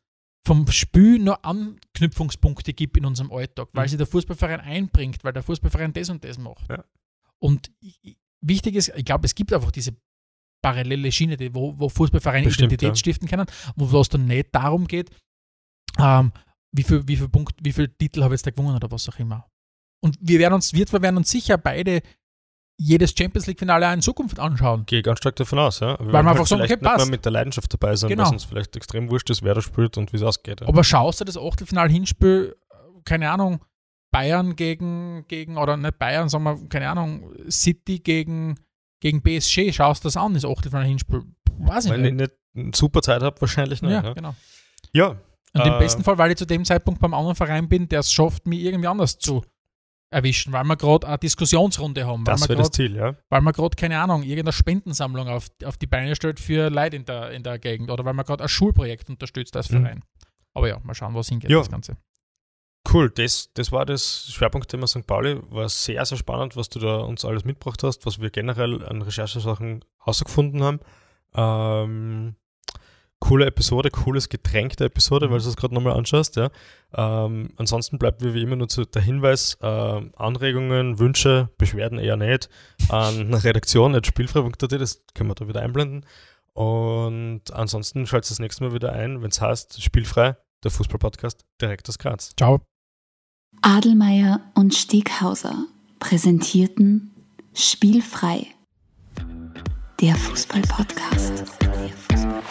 vom Spiel nur Anknüpfungspunkte gibt in unserem Alltag, weil Mhm. sich der Fußballverein einbringt, weil der Fußballverein das und das macht. Ja. Und ich, ich- wichtig ist, ich glaube, es gibt einfach diese parallele Schiene, die, wo, wo Fußballvereine Bestimmt, Identität ja. stiften können, wo es dann nicht darum geht, ähm, wie viel, wie viel Punkt, wie viel Titel habe ich jetzt da gewonnen oder was auch immer. Und wir werden uns, wir werden uns sicher beide jedes Champions League-Finale auch in Zukunft anschauen. Gehe ganz stark davon aus, ja. Weil man einfach sagen, vielleicht okay, passt. mehr mit der Leidenschaft dabei sein, Genau. weil es uns vielleicht extrem wurscht ist, wer da spielt und wie es ausgeht. Ja. Aber schaust du das Achtelfinal-Hinspiel, keine Ahnung, Bayern gegen, gegen, oder nicht Bayern, sagen wir, keine Ahnung, City gegen, gegen PSG, schaust du das an, das Achtelfinal-Hinspiel? Weiß ich Weil ich nicht. nicht eine super Zeit habe, wahrscheinlich nicht. Ja, Ja, genau. ja. Und im Äh, besten Fall, weil ich zu dem Zeitpunkt beim anderen Verein bin, der es schafft, mich irgendwie anders zu erwischen, weil wir gerade eine Diskussionsrunde haben, das wir wäre das Ziel, ja. weil man gerade, keine Ahnung, irgendeine Spendensammlung auf, auf die Beine stellt für Leute in der, in der Gegend oder weil man gerade ein Schulprojekt unterstützt als Mhm. Verein. Aber ja, mal schauen, was hingeht, Ja. das Ganze. Cool, das, das war das Schwerpunktthema St. Pauli. War sehr, sehr spannend, was du da uns alles mitgebracht hast, was wir generell an Recherchesachen herausgefunden haben. Ähm, coole Episode, cooles Getränk der Episode, weil du es gerade nochmal anschaust. Ja. Ähm, ansonsten bleibt wie immer nur zu, der Hinweis, äh, Anregungen, Wünsche, Beschwerden eher nicht, an redaktion.spielfrei.at, das können wir da wieder einblenden. Und ansonsten schaltet das nächste Mal wieder ein, wenn es heißt Spielfrei, der Fußballpodcast direkt aus Graz. Ciao. Adelmeier und Steghauser präsentierten Spielfrei, der Fußballpodcast. Fußball